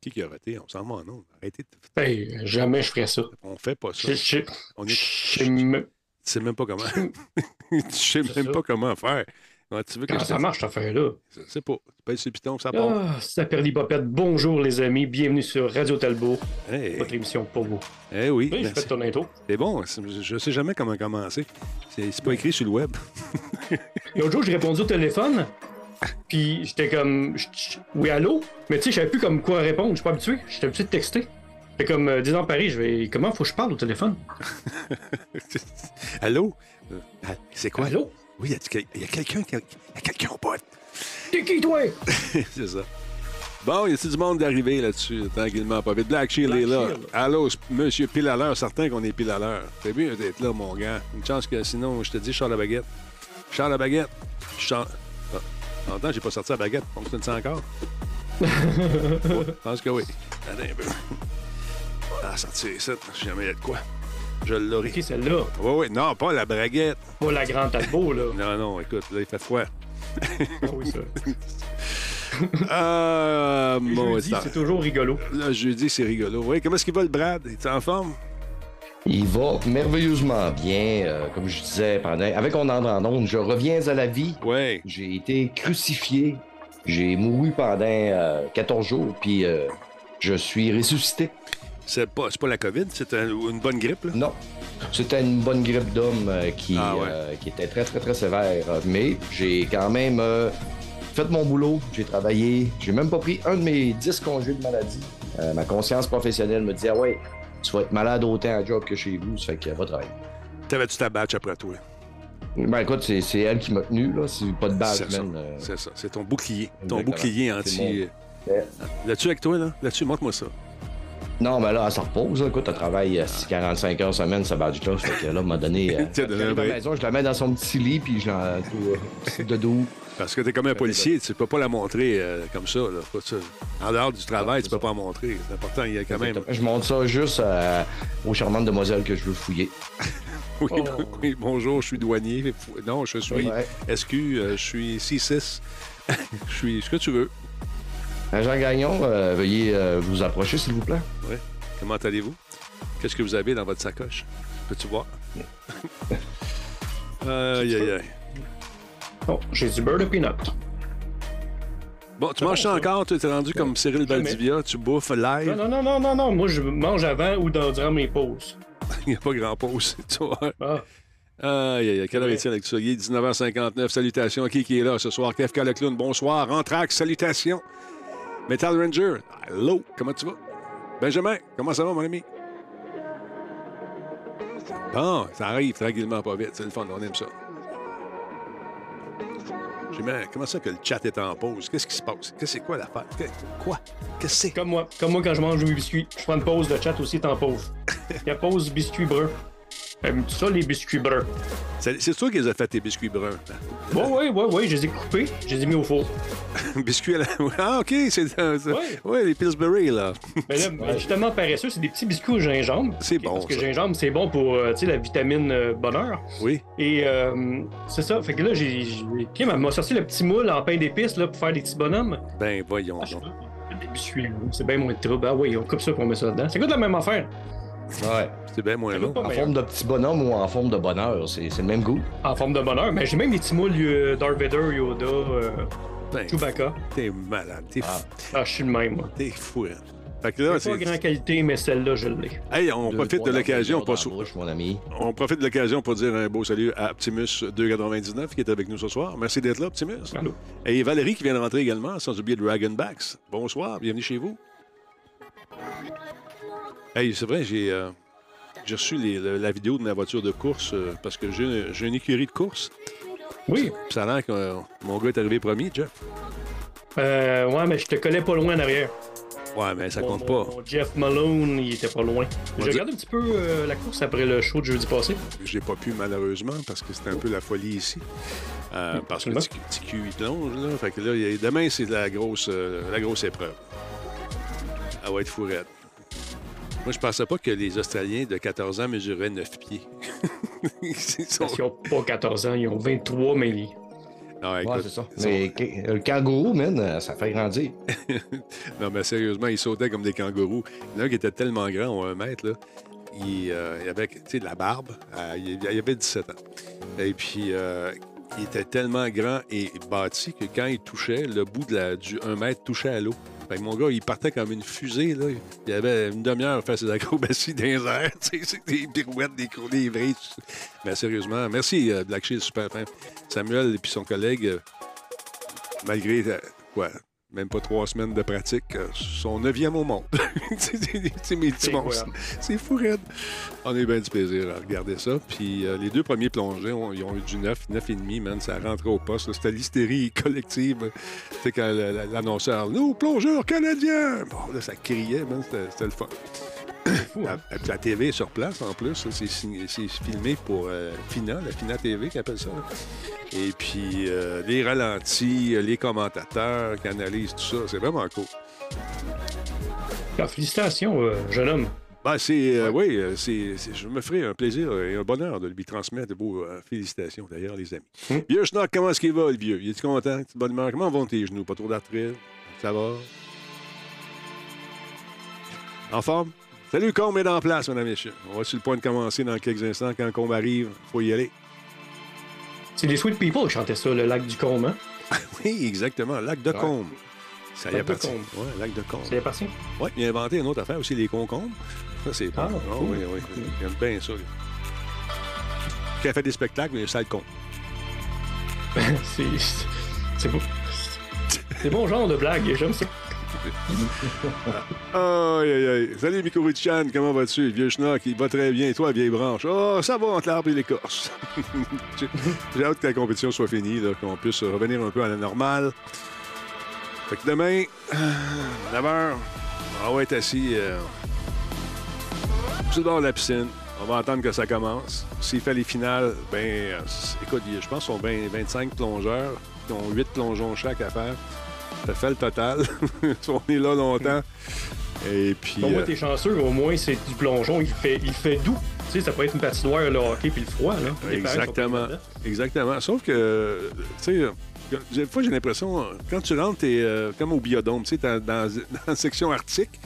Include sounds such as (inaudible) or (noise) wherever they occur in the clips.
Qui qui a raté? On s'en va, non? Arrêtez. de- Hey, jamais je ferais ça. On fait pas ça. Je, je, On je est... même- Tu sais même pas comment. (laughs) tu sais même ça. pas comment faire. Tu veux je ça marche, cette affaire-là? Je sais pas. Tu pèses sur le piton, ça part. Ah, la Perlipopette. Bonjour, les amis. Bienvenue sur Radio Talbot, Eh votre émission pour vous. eh oui, Oui, je fais ton intro. c'est bon. Je sais jamais comment commencer. C'est pas écrit sur le web. L'autre jour, j'ai répondu au téléphone, puis j'étais comme, oui, allô? Mais tu sais, je savais plus comme quoi répondre. Je suis pas habitué. J'étais habitué de texter. Fait comme, euh, disant Paris, je vais, comment faut que je parle au téléphone? (laughs) Allô? Euh, ah, c'est quoi? Allô? Oui, il y a, quelqu'un qui a, il y a quelqu'un au pote? T'es qui, toi? (laughs) c'est ça. Bon, il y a du monde d'arriver là-dessus, tranquillement, pas vite? Black Shield Black est là. Shield. Allô, monsieur pile à l'heure, certain qu'on est pile à l'heure. C'est mieux d'être là, mon gars. Une chance que sinon, je te dis, Charles la baguette. Charles la baguette. Charles. Longtemps, j'ai pas sorti la baguette. Fonctionne ça encore? (laughs) Je pense que oui. Attends un peu. Ah, sortir ça, si jamais il y a de quoi. Je l'aurai. Qui celle-là? Oui, oui, non, pas la braguette. Pas la grande Talbot, là. (laughs) Non, non, écoute, là, il fait froid. Ah oui, ça. (laughs) Mon Jeudi, c'est toujours rigolo. Là, jeudi, c'est rigolo. Oui, comment est-ce qu'il va le Brad? Es-tu en forme? Il va merveilleusement bien, euh, comme je disais pendant. Avec On en je reviens à la vie. Oui. J'ai été crucifié. J'ai mouru pendant euh, 14 jours, puis euh, je suis ressuscité. C'est pas, pas la COVID, c'est un- une bonne grippe, là? Non, c'était une bonne grippe d'homme euh, qui, Ah ouais. euh, qui était très, très, très sévère. Mais j'ai quand même euh, fait mon boulot. J'ai travaillé. J'ai même pas pris un de mes 10 congés de maladie. Euh, ma conscience professionnelle me dit Ah ouais, tu vas être malade autant à job que chez vous, ça fait que va travailler. T'avais-tu ta batch après toi? Ben écoute, c'est, elle qui m'a tenu, là. C'est pas de base, C'est ça. man. euh, C'est ça. C'est ton bouclier. Ton bouclier anti. Euh, Là-dessus avec toi, là? Là-dessus, montre-moi ça. Non, mais là, elle se repose. là. Écoute, elle travaille euh, 45 heures semaine, ça badge là. Fait que là, elle m'a donné. euh, (laughs) la maison, je la mets dans son petit lit, puis je l'en. euh, de dos. Parce que t'es comme un policier, tu peux pas la montrer euh, comme ça, là. En dehors du travail, tu peux ça. pas la montrer. C'est important, il y a quand même. Je montre ça juste euh, aux charmantes demoiselles que je veux fouiller. (laughs) Oui, Oh. (laughs) oui, bonjour, je suis douanier. Non, je suis. SQ, euh, je suis C6. (laughs) je suis ce que tu veux. Jean Gagnon, veuillez vous approcher, s'il vous plaît. Oui. Comment allez-vous? Qu'est-ce que vous avez dans votre sacoche? Peux-tu voir? aïe, aïe, aïe. Bon, j'ai du beurre de peanut. Bon, tu manges ça encore? Tu es rendu comme Cyril. Valdivia, tu bouffes live. non, non, non, non, non. Moi, je mange avant ou dans- durant mes pauses. (laughs) Il n'y a pas grand pause, tu vois. Ah, Aïe, aïe, aïe. Quelle heure Ouais. est-il avec ça? Il est 19h59. Salutations. Qui qui est là ce soir? KFK le clown. Bonsoir. Anthrax, salutations. Metal Ranger. Hello. Comment tu vas? Benjamin, comment ça va, mon ami? Bon, ça arrive tranquillement, pas vite. C'est le fun, on aime ça. Comment ça que le chat est en pause? Qu'est-ce qui se passe? Qu'est-ce que c'est quoi l'affaire? Quoi? Qu'est-ce que c'est? comme moi. Comme moi quand je mange mes biscuits. Je prends une pause de chat aussi, t'en pause. (laughs) Il y a pause biscuits ça, les biscuits bruns? C'est c'est toi qui les as fait, tes biscuits bruns. Ouais, ouais, ouais, ouais. Je les ai coupés. Je les ai mis au four. (laughs) biscuits à la... (laughs) Ah, OK, c'est... euh, c'est- Ouais. Ouais, les Pillsbury, là. Mais là, (laughs) ben, justement, paresseux, c'est des petits biscuits au gingembre. C'est bon, Parce que gingembre, c'est bon pour, euh, tu sais, la vitamine euh, bonheur. Oui. Et euh, c'est ça. Fait que là, j'ai. Kim, m'a sorti le petit moule en pain d'épices là, pour faire des petits bonhommes. Ben, voyons Ah, donc. Des biscuits, là. c'est bien moins de trouble. Ah oui, on coupe ça pour on met ça dedans. Ça coûte la même affaire. Ouais. C'est bien moins long. En meilleur. forme de petit bonhomme ou en forme de bonheur, c'est, le même goût. En forme de bonheur. Mais j'ai même des petits moules euh, Darth Vader, Yoda, euh, Ben, Chewbacca. t'es malade. T'es Ah. fou. Ah, je suis le même, moi. T'es fou, hein. Fait que là, C'est pas c'est... grande qualité, mais celle-là, je l'ai. Hey, on Deux, profite de l'occasion pour... mon ami. On profite de l'occasion pour dire un beau salut à Optimus 299 qui est avec nous ce soir. Merci d'être là, Optimus. Allô? Et Valérie qui vient de rentrer également, sans oublier Dragonbacks. Bonsoir, bienvenue chez vous. Hey, c'est vrai, j'ai euh, reçu les- la vidéo de ma voiture de course euh, parce que j'ai une écurie de course. Oui. Ça a l'air que euh, mon gars est arrivé premier, Jeff. Euh, ouais, mais je te collais pas loin en arrière. Ouais, mais ça Mon- compte mon- pas. mon Jeff Malone, il était pas loin. J'ai dit- regardé un petit peu euh, la course après le show de jeudi passé. J'ai pas pu malheureusement parce que c'était un peu la folie ici. Euh, parce que absolument. TQ, il plonge, là. Fait que là, demain, c'est la grosse, euh, la grosse épreuve. Elle va être fourrette. Moi, je pensais pas que les Australiens de 14 ans mesuraient 9 pieds. (laughs) Ils sont- Parce qu'ils ont pas 14 ans, ils ont 23, mais ils- Non, Ouais, écoute, c'est ça. Mais que- le kangourou, man, euh, ça fait grandir. (laughs) non, mais sérieusement, ils sautaient comme des kangourous. Il y en a un qui était tellement grand, on un mètre, là. Il, euh, il avait tu sais, de la barbe. Euh, il, il avait 17 ans. Et puis, euh, il était tellement grand et bâti que quand il touchait, le bout de la, du 1 mètre touchait à l'eau. Fait que mon gars, il partait comme une fusée. Là. Il avait une demi-heure à faire ses acrobaties dans les airs. (laughs) c'est des pirouettes, des cours, des. Mais sérieusement, merci euh, Black Shield, super. Samuel et puis son collègue, euh, malgré euh, quoi, même pas trois semaines de pratique, euh, sont neuvième au monde. (laughs) c'est mes petits C'est monstres. incroyable. C'est fou, raide. On a eu bien du plaisir à regarder ça. Puis euh, les deux premiers plongés, on- ils ont eu du 9, 9,5, man. Ça rentrait au poste. C'était l'hystérie (laughs) collective. C'est quand la- la- l'annonceur, nous, plongeurs canadiens! Bon, là, ça criait, man. C'était le fun. Fou, hein? la TV sur place, en plus, là, c'est filmé pour euh, FINA, la FINA TV qui appelle ça. là. Et puis, euh, les ralentis, euh, les commentateurs qui analysent tout ça, c'est vraiment cool. Félicitations, euh, jeune homme. Ben, c'est, euh, oui, c'est, je me ferai un plaisir et un bonheur de lui transmettre de beaux euh, félicitations, d'ailleurs, les amis. Hmm. Vieux Schnock, comment est-ce qu'il va, le vieux? Il est content? Est de bonne humeur? Comment vont tes genoux? Pas trop d'arthrite? Ça va? En forme? Salut, Combe est en place, mesdames et messieurs. On va sur le point de commencer dans quelques instants. Quand Combe arrive, il faut y aller. C'est les Sweet People qui chantaient ça, le lac du Combe, hein? Oui, exactement. Lac de Ouais. Combe. Ça y appartient. Oui, lac de Combe. Ça y appartient? Oui, il a inventé une autre affaire aussi, les concombres. Ça, c'est bon. Ah, Ah, cool. oui, oui. Il aime bien ça. lui. Qui a fait des spectacles, mais ça le con. (laughs) c'est. C'est bon. C'est bon genre de blague, j'aime ça. (laughs) Aïe, aïe, aïe. Salut, Mikuru-chan, comment vas-tu? Vieux schnock, il va très bien. Et toi, vieille branche? Oh, ça va entre l'arbre et l'écorce. (laughs) J'ai hâte que la compétition soit finie, qu'on puisse revenir un peu à la normale. Fait que demain, 9h, on va être assis euh, sur la piscine. On va attendre que ça commence. S'il fait les finales, ben, euh, écoute, je pense qu'ils sont 20 25 plongeurs. Ils ont 8 plongeons chaque à faire. Ça fait le total. (laughs) on est là longtemps. Et puis. Bon, moi, euh, t'es chanceux, au moins, c'est du plongeon, il fait, il fait doux. Tu sais, ça peut être une patinoire, le hockey, puis le froid, là. Les Exactement. Exactement. Sauf que, tu sais, des fois, j'ai l'impression, quand tu rentres, t'es euh, comme au biodôme, tu sais, dans, dans, la section arctique.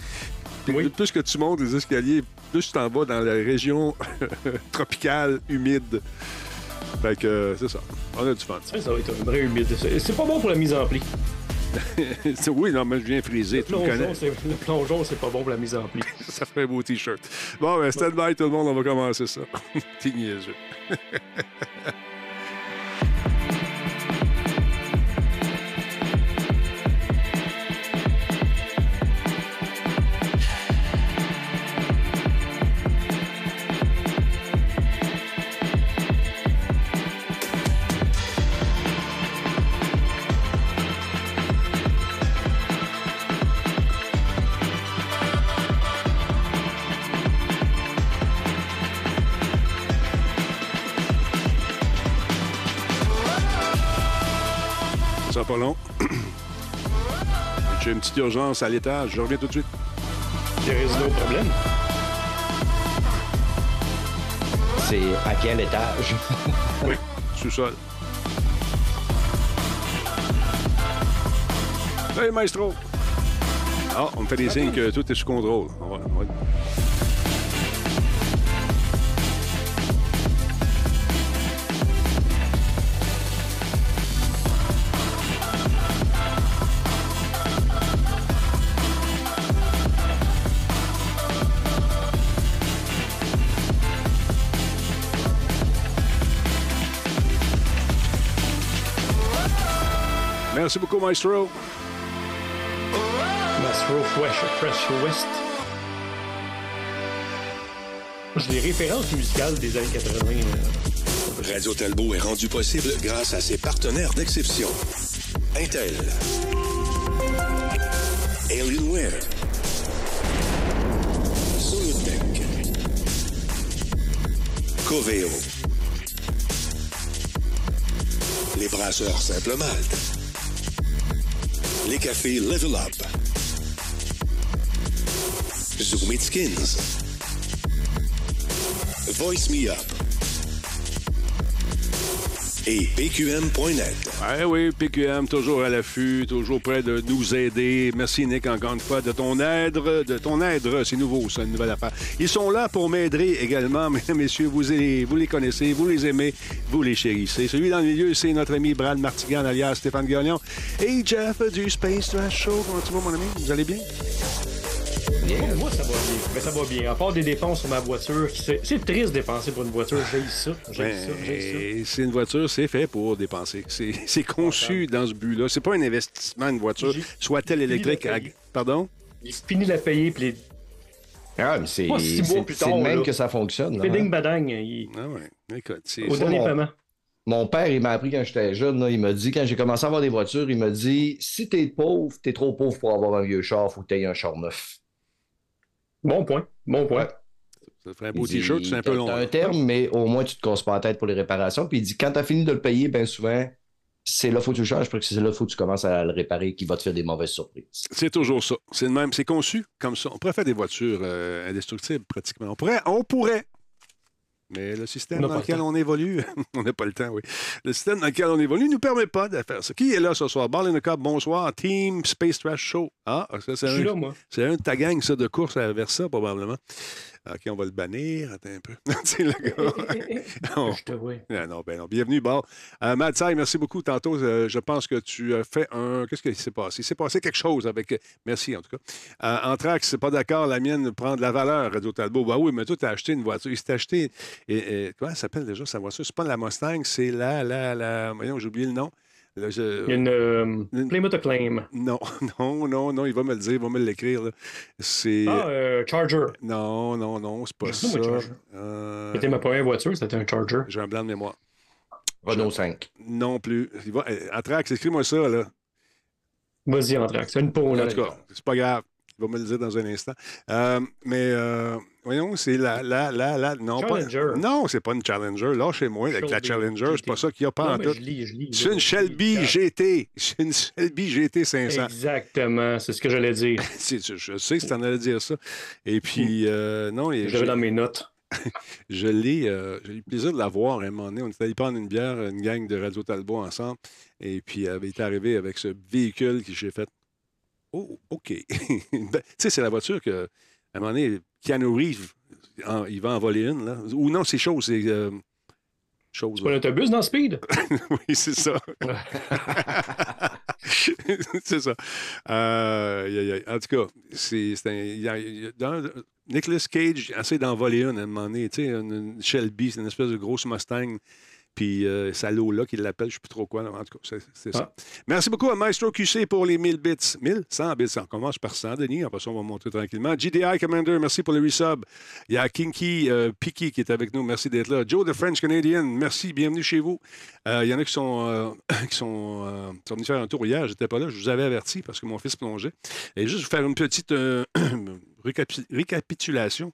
Puis Oui. Plus que tu montes les escaliers, plus tu t'en vas dans la région (laughs) tropicale, humide. Fait que, euh, c'est ça. On a du fun. Ça, ça va être un vrai humide. C'est pas bon pour la mise en pli. (laughs) Oui, non, mais je viens friser, le plongeon, c'est pas bon pour la mise en pli. (laughs) Ça fait un beau T-shirt. Bon, ben, stand by tout le monde, on va commencer ça. (laughs) T'es niaiseux. Petite urgence à l'étage. Je reviens tout de suite. Il réside au problème. C'est à quel étage? (laughs) Oui, sous-sol. Hey, maestro! Ah, on me fait des signes que tout est sous contrôle. Ouais, ouais. Merci beaucoup, maestro. Mastro Fresh, Fresh West. J'ai des références musicales des années 80. euh, Radio Talbot est rendu possible grâce à ses partenaires d'exception. Intel. Alienware. Solutech. Coveo. Les brasseurs Simple Malte. Cafés Level Up. Zoom It Skins. Voice Me Up. Et pqm.net. Ah oui, PQM, toujours à l'affût, toujours prêt de nous aider. Merci, Nick, encore une fois, de ton aide. De ton aide, c'est nouveau, ça, une nouvelle affaire. Ils sont là pour m'aider également, (laughs) mesdames, messieurs. Vous les, vous les connaissez, vous les aimez, vous les chérissez. Celui dans le milieu, c'est notre ami Brad Martigan, alias Stéphane Gagnon. Et Jeff du Space Trash Show. Comment tu vas, mon ami? Vous allez bien? Moi, moi, ça va bien. Mais ça va bien. À part des dépenses sur ma voiture, c'est triste de dépenser pour une voiture. J'ai ça. J'ai ça. J'ai ça. Ben, c'est une voiture, c'est fait pour dépenser. C'est c'est conçu dans ce but-là. C'est pas un investissement, une voiture, soit-elle électrique. à-. Pardon? J'ai fini de la payer, puis les Ah, mais c'est de même là. que ça fonctionne. péding hein. badang, il- Ah ouais. Écoute, c'est. au dernier mon- paiement. Mon père, il m'a appris quand j'étais jeune, là, il m'a dit, quand j'ai commencé à avoir des voitures, il m'a dit si t'es pauvre, t'es trop pauvre pour avoir un vieux char, faut que t'aies un char neuf. Bon point. Bon point. Ça ferait un beau t-shirt, c'est un peu long. Un terme, mais au moins tu te casses pas la tête pour les réparations. Puis il dit quand t'as fini de le payer, bien souvent, c'est là faut que tu le changes, parce que c'est là faut que tu commences à le réparer qui va te faire des mauvaises surprises. C'est toujours ça. C'est le même. C'est conçu comme ça. On pourrait faire des voitures euh, indestructibles, pratiquement. On pourrait, on pourrait. Mais le système dans le lequel on évolue, (laughs) on n'a pas le temps, oui. Le système dans lequel on évolue ne nous permet pas de faire ça. Qui est là ce soir? The Cup, bonsoir. Team Space Trash Show. Ah, ça, c'est un, là, moi. c'est un de ta gang, ça, de course à Versa, probablement. OK, on va le bannir. Attends un peu. (laughs) c'est le gars. (laughs) On- Je te vois. ah non, ben non. Bienvenue, Ball. Euh, Matt Sai, merci beaucoup. Tantôt, euh, je pense que tu as fait un. Qu'est-ce qui s'est passé? Il s'est passé quelque chose avec. Merci, en tout cas. Euh, Anthrax, c'est pas d'accord, la mienne prend de la valeur, Radio Talbot. Bah oui, mais toi, tu as acheté une voiture. Il s'est acheté. Et, et- comment elle s'appelle déjà sa voiture? C'est pas la Mustang, c'est la. la, la... Voyons, j'ai oublié le nom. Là, je- Il y a une euh, Une- Plymouth Acclaim. Non, (laughs) non, non, non, il va me le dire, il va me l'écrire. C'est. Ah, euh, Charger. Non, non, non, c'est pas ça. Euh, C'était ma première voiture, c'était un Charger. J'ai un blanc de mémoire. Renault 5. Non plus. Il va... euh, Anthrax, écris-moi ça, là. Vas-y, Anthrax. C'est une peau, là. En tout cas, c'est pas grave. Il va me le dire dans un instant. Euh, mais euh, voyons, c'est la, la, la, la. Non, Challenger. pas. Non, c'est pas une Challenger. Là, chez moi, avec la Challenger, c'est pas ça qu'il y a pas en tout. C'est une. Shelby. GT. C'est une Shelby GT 500. Exactement, c'est ce que j'allais dire. (laughs) Je, sais que tu en allais dire ça. Et puis, euh, non, J'avais je, dans mes notes. (laughs) je l'ai. euh, j'ai eu le plaisir de la voir à un moment donné. On était allé prendre une bière, une gang de Radio Talbot ensemble. Et puis, elle avait été arrivé avec ce véhicule qui j'ai fait. Oh, OK. (laughs) Ben, tu sais, c'est la voiture que, à un moment donné, Keanu Reeves, en- il va en voler une. Là. Ou non, c'est chose. C'est. euh, chose. C'est pas un autobus dans Speed? (laughs) oui, c'est ça. (laughs) c'est ça. Euh. En tout cas, c'est Nicolas Cage essaie d'en voler une à un moment donné. Tu sais, une, une Shelby, c'est une espèce de grosse Mustang. Puis euh, c'est là qu'il l'appelle, je ne sais plus trop quoi. En tout cas, c'est ça. Ah. Merci beaucoup à Maestro QC pour les 1000 bits. 1000? 100 bits. On commence par 100, Denis. Après ça, on va monter tranquillement. GDI Commander, merci pour le resub. Il y a Kinky euh, Piki qui est avec nous. Merci d'être là. Joe, the French Canadian, merci. Bienvenue chez vous. Euh, il y en a qui sont, euh, (coughs) qui sont, euh, qui sont venus faire un tour hier. J'étais pas là. Je vous avais averti parce que mon fils plongeait. Et juste vous faire une petite (coughs) récapi- récapitulation.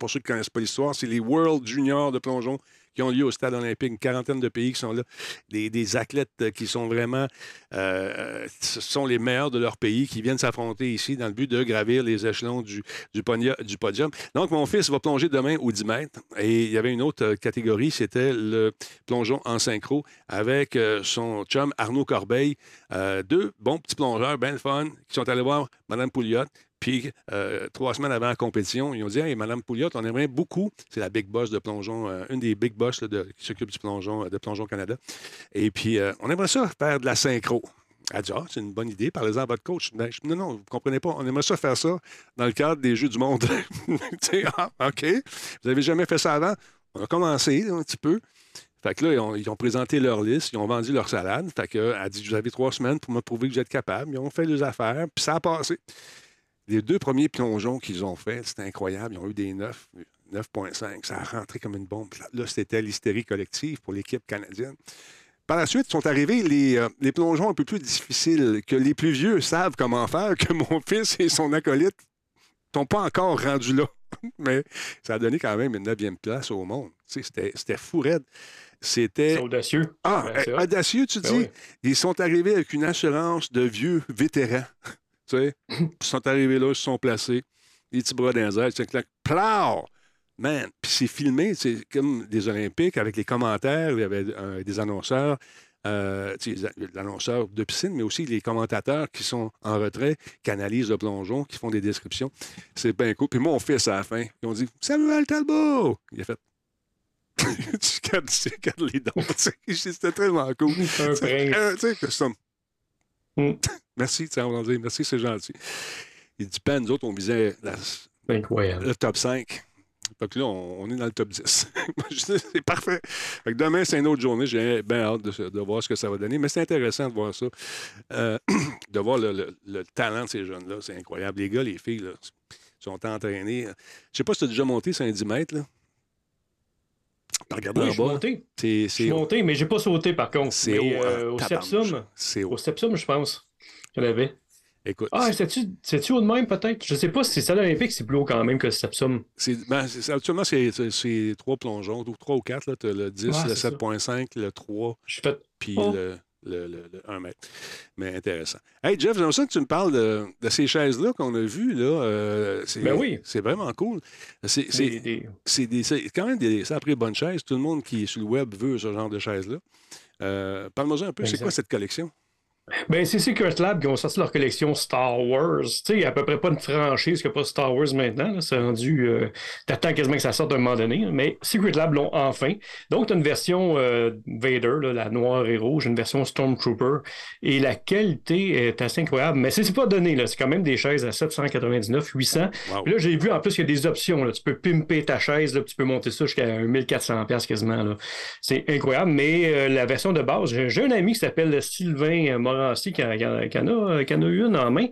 Pour ceux qui ne connaissent pas l'histoire, c'est les World Juniors de plongeon qui ont lieu au stade olympique. Une quarantaine de pays qui sont là. Des, des athlètes euh, qui sont vraiment euh, ce sont les meilleurs de leur pays qui viennent s'affronter ici dans le but de gravir les échelons du, du, podium. Donc, mon fils va plonger demain au 10 mètres. Et il y avait une autre euh, catégorie, c'était le plongeon en synchro avec euh, son chum Arnaud Corbeil. Euh, deux bons petits plongeurs, bien fun, qui sont allés voir Mme Pouliot. Puis, euh, trois semaines avant la compétition, ils ont dit Hey, Mme Pouliot, on aimerait beaucoup. C'est la big boss de plongeon, euh, une des big boss qui s'occupe du plongeon, euh, de Plongeon Canada. Et puis, on aimerait ça faire de la synchro. Elle dit Ah, c'est une bonne idée, parlez-en à votre coach. Ben, non, non, vous ne comprenez pas. On aimerait ça faire ça dans le cadre des Jeux du Monde. (laughs) Ah, OK. Vous n'avez jamais fait ça avant? On a commencé un petit peu. Fait que là, ils ont, présenté leur liste, ils ont vendu leur salade. Fait que, elle dit Vous avez trois semaines pour me prouver que vous êtes capable. Ils ont fait les affaires, puis ça a passé. Les deux premiers plongeons qu'ils ont faits, c'était incroyable. Ils ont eu des 9, 9,5. Ça a rentré comme une bombe. Là, c'était l'hystérie collective pour l'équipe canadienne. Par la suite, sont arrivés les, euh, les plongeons un peu plus difficiles, que les plus vieux savent comment faire, que mon (laughs) fils et son acolyte n'ont pas encore rendu là. (laughs) Mais ça a donné quand même une neuvième place au monde. C'était c'était fou raide. C'était... C'est audacieux. Ah, Ben, audacieux, tu Ben dis? oui. Ils sont arrivés avec une assurance de vieux vétérans. Ils sont arrivés là, ils se sont placés, les petits bras dans les airs, c'est. Plow! Man, puis c'est filmé, c'est comme des Olympiques avec les commentaires, il y avait euh, des annonceurs, euh, annonceurs de piscine, mais aussi les commentateurs qui sont en retrait, qui analysent le plongeon, qui font des descriptions. C'est bien cool. Puis moi, on fait ça à la fin. Ils ont dit Samuel Talbot! Il a fait. (laughs) tu gardes, tu gardes les dons. (laughs) C'était tellement cool. Un prince. Euh, tu sais, que ça- Mm. (laughs) Merci, tu sais, on va dire merci, c'est gentil. Il dit, pas nous autres, on visait la- le top 5. Donc là, on, on est dans le top 10. (laughs) Moi, je dis, c'est parfait. Fait que demain, c'est une autre journée. J'ai bien hâte de, de voir ce que ça va donner. Mais c'est intéressant de voir ça. Euh, (clears throat) de voir le, le- le talent de ces jeunes-là. C'est incroyable. Les gars, les filles, là, sont entraînés. Je ne sais pas si tu as déjà monté sur un 10 mètres. Là. Regardé Oui, en je suis monté. C'est, Je c'est suis monté, mais j'ai pas sauté par contre. c'est Mais, haut. euh, au tabarnouche. Sepsum. C'est haut. Au Sepsum, je pense. Je l'avais. Écoute, Ah, c'est-tu haut de même, peut-être? Je sais pas si c'est ça l'Olympique, c'est plus haut quand même que. C'est, ben, actuellement, c'est, trois plongeons, ou trois ou quatre. Tu as le 10, Ouais, le c'est ça. 7.5, le 3, Je fait. puis Oh. le, le, le- le 1 mètre. Mais intéressant. Hey, Jeff, j'aimerais ça que tu me parles de, de ces chaises-là qu'on a vues. Là, euh, c'est, Ben oui. C'est vraiment cool. C'est, Des- c'est, des- c'est, des, c'est quand même des sacrées bonnes chaises. Tout le monde qui est sur le web veut ce genre de chaises-là. Euh, Parle-moi un peu, c'est quoi cette collection? Ben, c'est Secret Lab qui ont sorti leur collection Star Wars. Tu sais, il n'y a à peu près pas une franchise qui n'a pas Star Wars maintenant. C'est rendu. euh, T'attends quasiment que ça sorte à un moment donné. Mais Secret Lab l'ont enfin. Donc, tu as une version euh, Vader, là, la noire et rouge, une version Stormtrooper. Et la qualité est assez incroyable. Mais c'est pas donné. C'est quand même des chaises à 799, 800. Wow. Puis là, j'ai vu en plus qu'il y a des options. Là. Tu peux pimper ta chaise, là, tu peux monter ça jusqu'à 1400$ piastres quasiment. C'est incroyable. Mais euh, la version de base, j'ai j'ai un ami qui s'appelle Sylvain euh, Morancy en, qui en- a, eu une en main,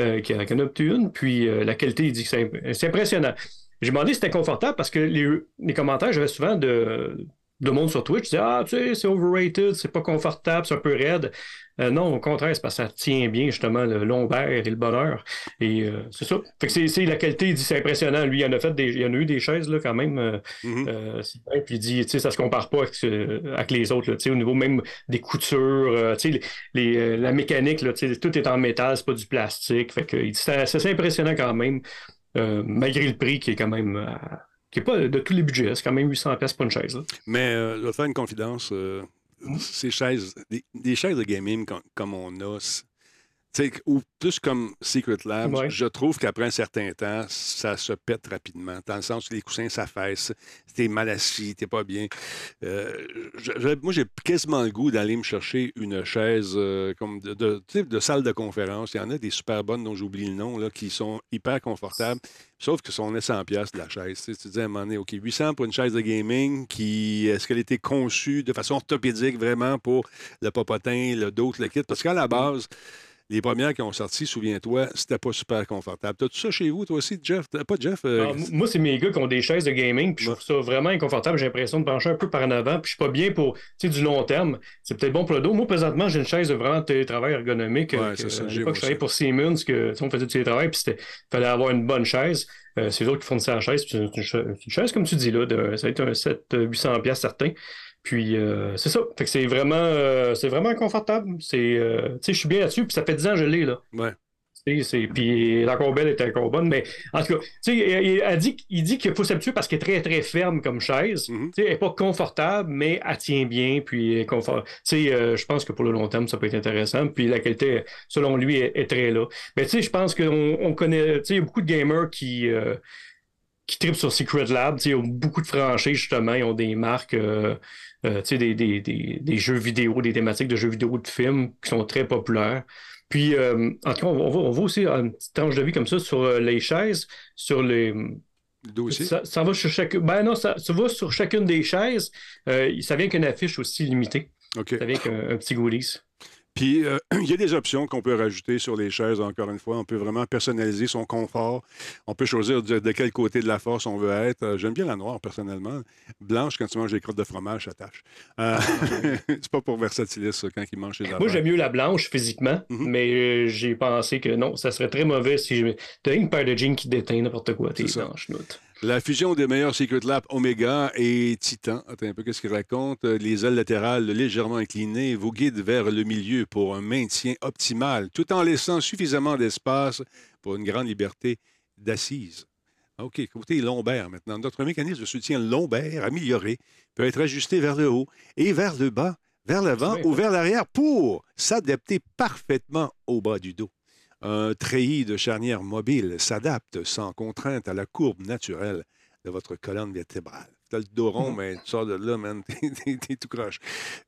euh, qui, en- a obtenu une. Puis euh, la qualité, il dit que c'est impressionnant. J'ai demandé si c'était confortable parce que les, les commentaires, j'avais souvent de, de monde sur Twitch disait Ah, tu sais, c'est overrated, c'est pas confortable, c'est un peu raide. Euh, non, au contraire, c'est parce que ça tient bien justement le lombaire et le bonheur. Et euh, c'est ça. Fait que c'est c'est la qualité, il dit c'est impressionnant. Lui, il en a fait des, il en a eu des chaises là quand même. euh, Mhm. euh, vrai, puis il dit, tu sais, ça se compare pas avec, les autres, là, tu sais, au niveau même des coutures, tu sais, les, les, la mécanique, là, tu sais, tout est en métal, c'est pas du plastique. Fait que, il dit, c'est c'est assez impressionnant quand même, malgré le prix qui est quand même, qui est pas de tous les budgets, c'est quand même 800 pièces pour une chaise. là. Mais euh, je vais te faire une confidence. euh, ces chaises, des, des chaises de gaming com- comme on a, ou plus comme Secret Lab, Ouais. je trouve qu'après un certain temps, ça se pète rapidement. Dans le sens où les coussins s'affaissent, t'es mal assis, t'es pas bien. Euh, je- je- moi, j'ai quasiment le goût d'aller me chercher une chaise euh, comme de, de, de salle de conférence. Il y en a des super bonnes dont j'oublie le nom, là, qui sont hyper confortables. Sauf que sont 100 pièces de la chaise. Tu dis à un moment donné, OK, 800 pour une chaise de gaming, qui est-ce qu'elle a été conçue de façon orthopédique vraiment pour le popotin, le dos, le kit? Parce qu'à la base, les premières qui ont sorti, souviens-toi, c'était pas super confortable. T'as tout ça chez vous, toi aussi, Jeff? T'as Pas Jeff? euh, Alors, m- moi, c'est mes gars qui ont des chaises de gaming, puis je trouve ça vraiment inconfortable. J'ai l'impression de pencher un peu par en avant, puis je suis pas bien pour, du long terme. C'est peut-être bon pour le dos. Moi, présentement, j'ai une chaise de vraiment télétravail ergonomique. Ouais, euh, c'est que, ça, à l'époque, je travaillais pour Siemens, que, on faisait du télétravail, puis c'était, fallait avoir une bonne chaise. Euh, c'est eux autres qui fournissaient la chaise, puis c'est une, une chaise, comme tu dis, là, de, ça va être un 700-800 pièces certain. Puis euh, c'est ça. Fait que c'est vraiment, euh, c'est vraiment confortable. C'est, euh, tu sais, je suis bien là-dessus, puis ça fait 10 ans que je l'ai, là. Ouais. C'est- Puis la combelle était encore bonne, mais en tout cas, il, a dit, il dit qu'il faut s'habituer parce qu'elle est très, très ferme comme chaise. Mhm. Sais, elle n'est pas confortable, mais elle tient bien, puis elle est confort- je pense que pour le long terme, ça peut être intéressant. Puis la qualité, selon lui, est, est très là. Mais tu sais, je pense qu'on on connaît, il y a beaucoup de gamers qui, qui tripent sur Secret Lab. Ils ont beaucoup de franchises, justement. Ils ont des marques, euh, euh, des, des, des, des jeux vidéo, des thématiques de jeux vidéo, de films qui sont très populaires. Puis, euh, en tout cas, on va aussi une petite tranche de vie comme ça sur euh, les chaises, sur les. Le dossier? Ça, ça va sur chaque. Ben non, ça, ça va sur chacune des chaises. Euh, ça vient qu'une affiche aussi limitée. Ça vient qu'un un petit goodies. Puis, euh, (clears throat) il y a des options qu'on peut rajouter sur les chaises, encore une fois. On peut vraiment personnaliser son confort. On peut choisir de, de quel côté de la force on veut être. Euh, J'aime bien la noire, personnellement. Blanche, quand tu manges des crottes de fromage, ça tâche. Euh, (laughs) c'est pas pour versatilis, ça, quand ils mangent les Moi, affaires. j'aime mieux la blanche physiquement, Mhm. mais j'ai pensé que non, ça serait très mauvais si je. T'as une paire de jeans qui déteint n'importe quoi, t'es blanche, note. La fusion des meilleurs Secret Lab Omega et Titan. Attends un peu, qu'est-ce qu'il raconte? Euh, Les ailes latérales légèrement inclinées vous guident vers le milieu pour un maintien optimal, tout en laissant suffisamment d'espace pour une grande liberté d'assise. OK, côté lombaire maintenant. Notre mécanisme de soutien lombaire amélioré peut être ajusté vers le haut et vers le bas, vers l'avant ou vers l'arrière pour s'adapter parfaitement au bas du dos. Un treillis de charnière mobile s'adapte sans contrainte à la courbe naturelle de votre colonne vertébrale. T'as le dos rond, mais tu sors de là, man, (laughs) t'es- tout croche.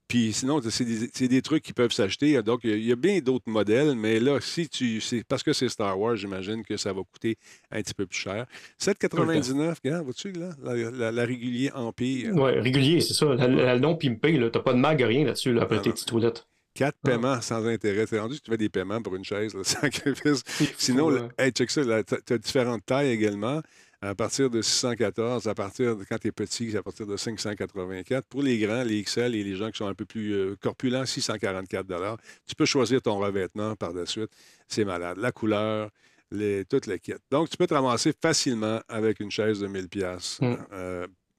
Puis sinon, c'est des, trucs qui peuvent s'acheter. Donc, il y a- il y, a bien d'autres modèles, mais là, si tu. Parce que c'est Star Wars, j'imagine que ça va coûter un petit peu plus cher. 7,99, regarde, vois-tu, là, la, la- la régulier Empire. Ouais, régulier, c'est ça. La, la non pimpé, là. T'as pas de mag, rien là-dessus, là, après tes petites roulettes. Quatre Ah. paiements sans intérêt. C'est rendu que tu fais des paiements pour une chaise, le (laughs) sacrifice. Sinon, là, hey, check ça, tu as différentes tailles également. À partir de 614, à partir de quand tu es petit, c'est à partir de 584. Pour les grands, les XL et les gens qui sont un peu plus euh, corpulents, 644 Tu peux choisir ton revêtement par la suite. C'est malade. La couleur, les, toute la. Donc, tu peux te ramasser facilement avec une chaise de 1000 pièces, Mm.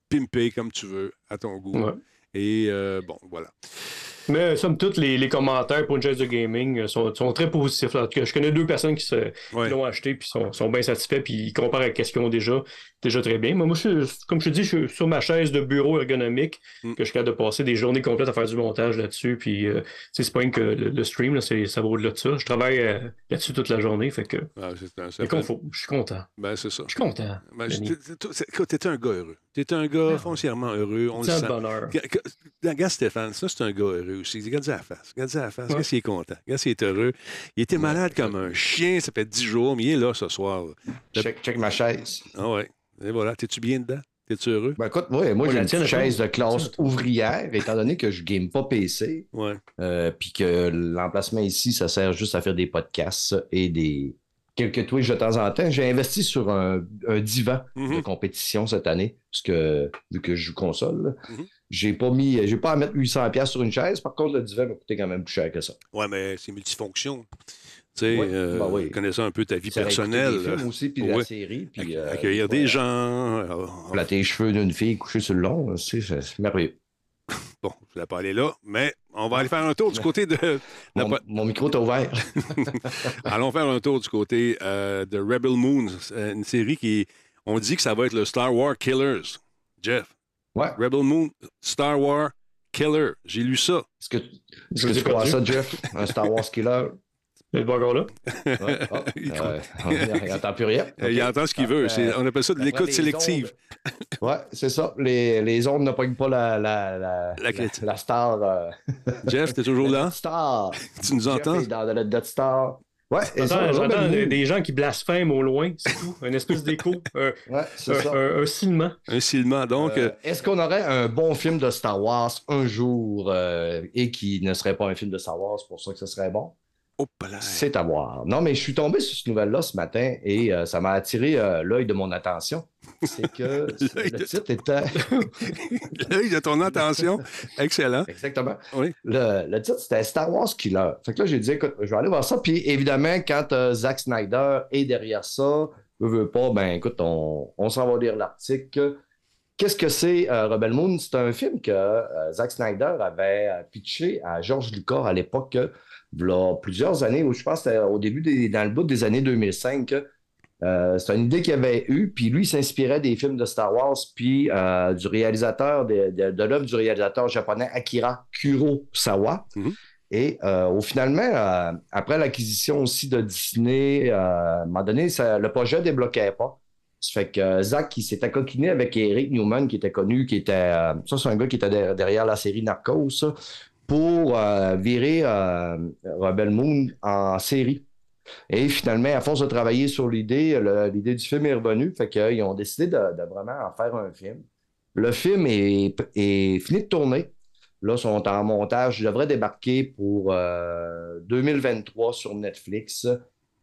pimpée comme tu veux, à ton goût. Ouais. Et euh, bon, voilà. Mais somme toute, les, les commentaires pour une chaise de gaming euh, sont, sont très positifs. là. En tout cas, je connais deux personnes qui, se, Ouais. qui l'ont acheté puis sont, sont bien satisfaits puis ils comparent à ce qu'ils ont déjà, déjà très bien. Mais moi, je comme je te dis, je suis sur ma chaise de bureau ergonomique Mm. que je suis capable de passer des journées complètes à faire du montage là-dessus. Puis, euh, c'est pas rien que le, le stream, là, c'est- ça va au-delà de ça. Je travaille euh, là-dessus toute la journée. Fait que, Ah, c'est fait-. Je suis content. Ben, c'est ça. Je suis content. Ben, t'es- un gars heureux. T'es un gars Ah. foncièrement heureux. On le C'est sent. un bonheur. Ga- ga- Regarde Stéphane, ça, c'est un gars heureux aussi. Regarde à la face. Regarde à la face. Regarde s'il est content. Regarde s'il est heureux. Il était malade comme un chien. Ça fait dix jours, mais il est là ce soir. Check, check ma chaise. Ah ouais. Et voilà. T'es-tu bien dedans? T'es-tu heureux? Ben écoute, ouais, moi Ouais, j'ai une petite chaise de classe ouvrière, étant donné que je game pas PC, Ouais. euh, puis que l'emplacement ici, ça sert juste à faire des podcasts et des quelques Twitch de temps en temps. J'ai investi sur un, un divan de Mhm. compétition cette année, parce que vu que je joue console. J'ai pas mis, j'ai pas à mettre 800$ piastres sur une chaise. Par contre, le divan m'a coûté quand même plus cher que ça. Ouais, mais c'est multifonction. Tu sais, euh, ben oui. connaissant un peu ta vie Ça personnelle. Des films aussi, puis Ouais. la série, puis acc- euh, accueillir ouais, des gens. euh, Flatter les cheveux d'une fille couchée sur le long, c'est merveilleux. (laughs) Bon, je ne voulais pas aller là, mais on va aller faire un tour du côté de. Mon, mon micro est ouvert. (laughs) Allons faire un tour du côté euh, de Rebel Moon, une série qui. On dit que ça va être le Star Wars Killers. Jeff, Ouais. Rebel Moon, Star Wars Killer. J'ai lu ça. Est-ce que, est-ce tu crois ça, Jeff? Un Star Wars killer? Pas encore là? (laughs) Ouais. Ah, (laughs) Il euh, (laughs) il n'entend plus rien. Euh, Il entend ce qu'il veut. C'est- Euh, on appelle ça de l'écoute sélective. ondes- Ouais, c'est ça. Les, les ondes ne pognent pas la, la, la, La star. euh, Jeff, t'es toujours la là? Star. Tu nous Jeff entends? est dans le Death Star. Ouais, et ça, J'entends des, gens qui blasphèment au loin, c'est tout. Un espèce d'écho, Ouais, c'est un, ça. un- un silement. Un silement. Donc, Euh, euh, Est-ce qu'on aurait un bon film de Star Wars un jour euh, et qui ne serait pas un film de Star Wars pour ça que ce serait bon? C'est à voir. Non, mais je suis tombé sur cette nouvelle-là ce matin et euh, ça m'a attiré euh, l'œil de mon attention. C'est que (laughs) le titre était. (laughs) L'œil de ton attention. Excellent. Exactement. Oui. Le, le titre, c'était Star Wars Killer. Fait que là, j'ai dit, écoute, je vais aller voir ça. Puis évidemment, quand euh, Zack Snyder est derrière ça, veut, veut pas, ben écoute, on, on s'en va lire l'article. Qu'est-ce que c'est euh, Rebel Moon? C'est un film que euh, Zack Snyder avait euh, pitché à George Lucas à l'époque, il y a plusieurs années, où je pense au début, des, dans le bout des années 2005. Euh, c'est une idée qu'il avait eue, puis lui, il s'inspirait des films de Star Wars, puis du réalisateur, de, de, de l'œuvre du réalisateur japonais Akira Kurosawa. Mhm. Et au finalement, après l'acquisition aussi de Disney, à un moment donné, ça- le projet ne débloquait pas. Fait que euh, Zach, il s'était coquiné avec Eric Newman, qui était connu, qui était. euh, ça, c'est un gars qui était der- derrière la série Narcos, pour euh, virer Rebel Moon en série. Et finalement, à force de travailler sur l'idée, l'idée du film est revenue. Fait qu'ils ont décidé de, vraiment en faire un film. Le film est, fini de tourner. Là, ils sont en montage. Il devrait débarquer pour euh, 2023 sur Netflix.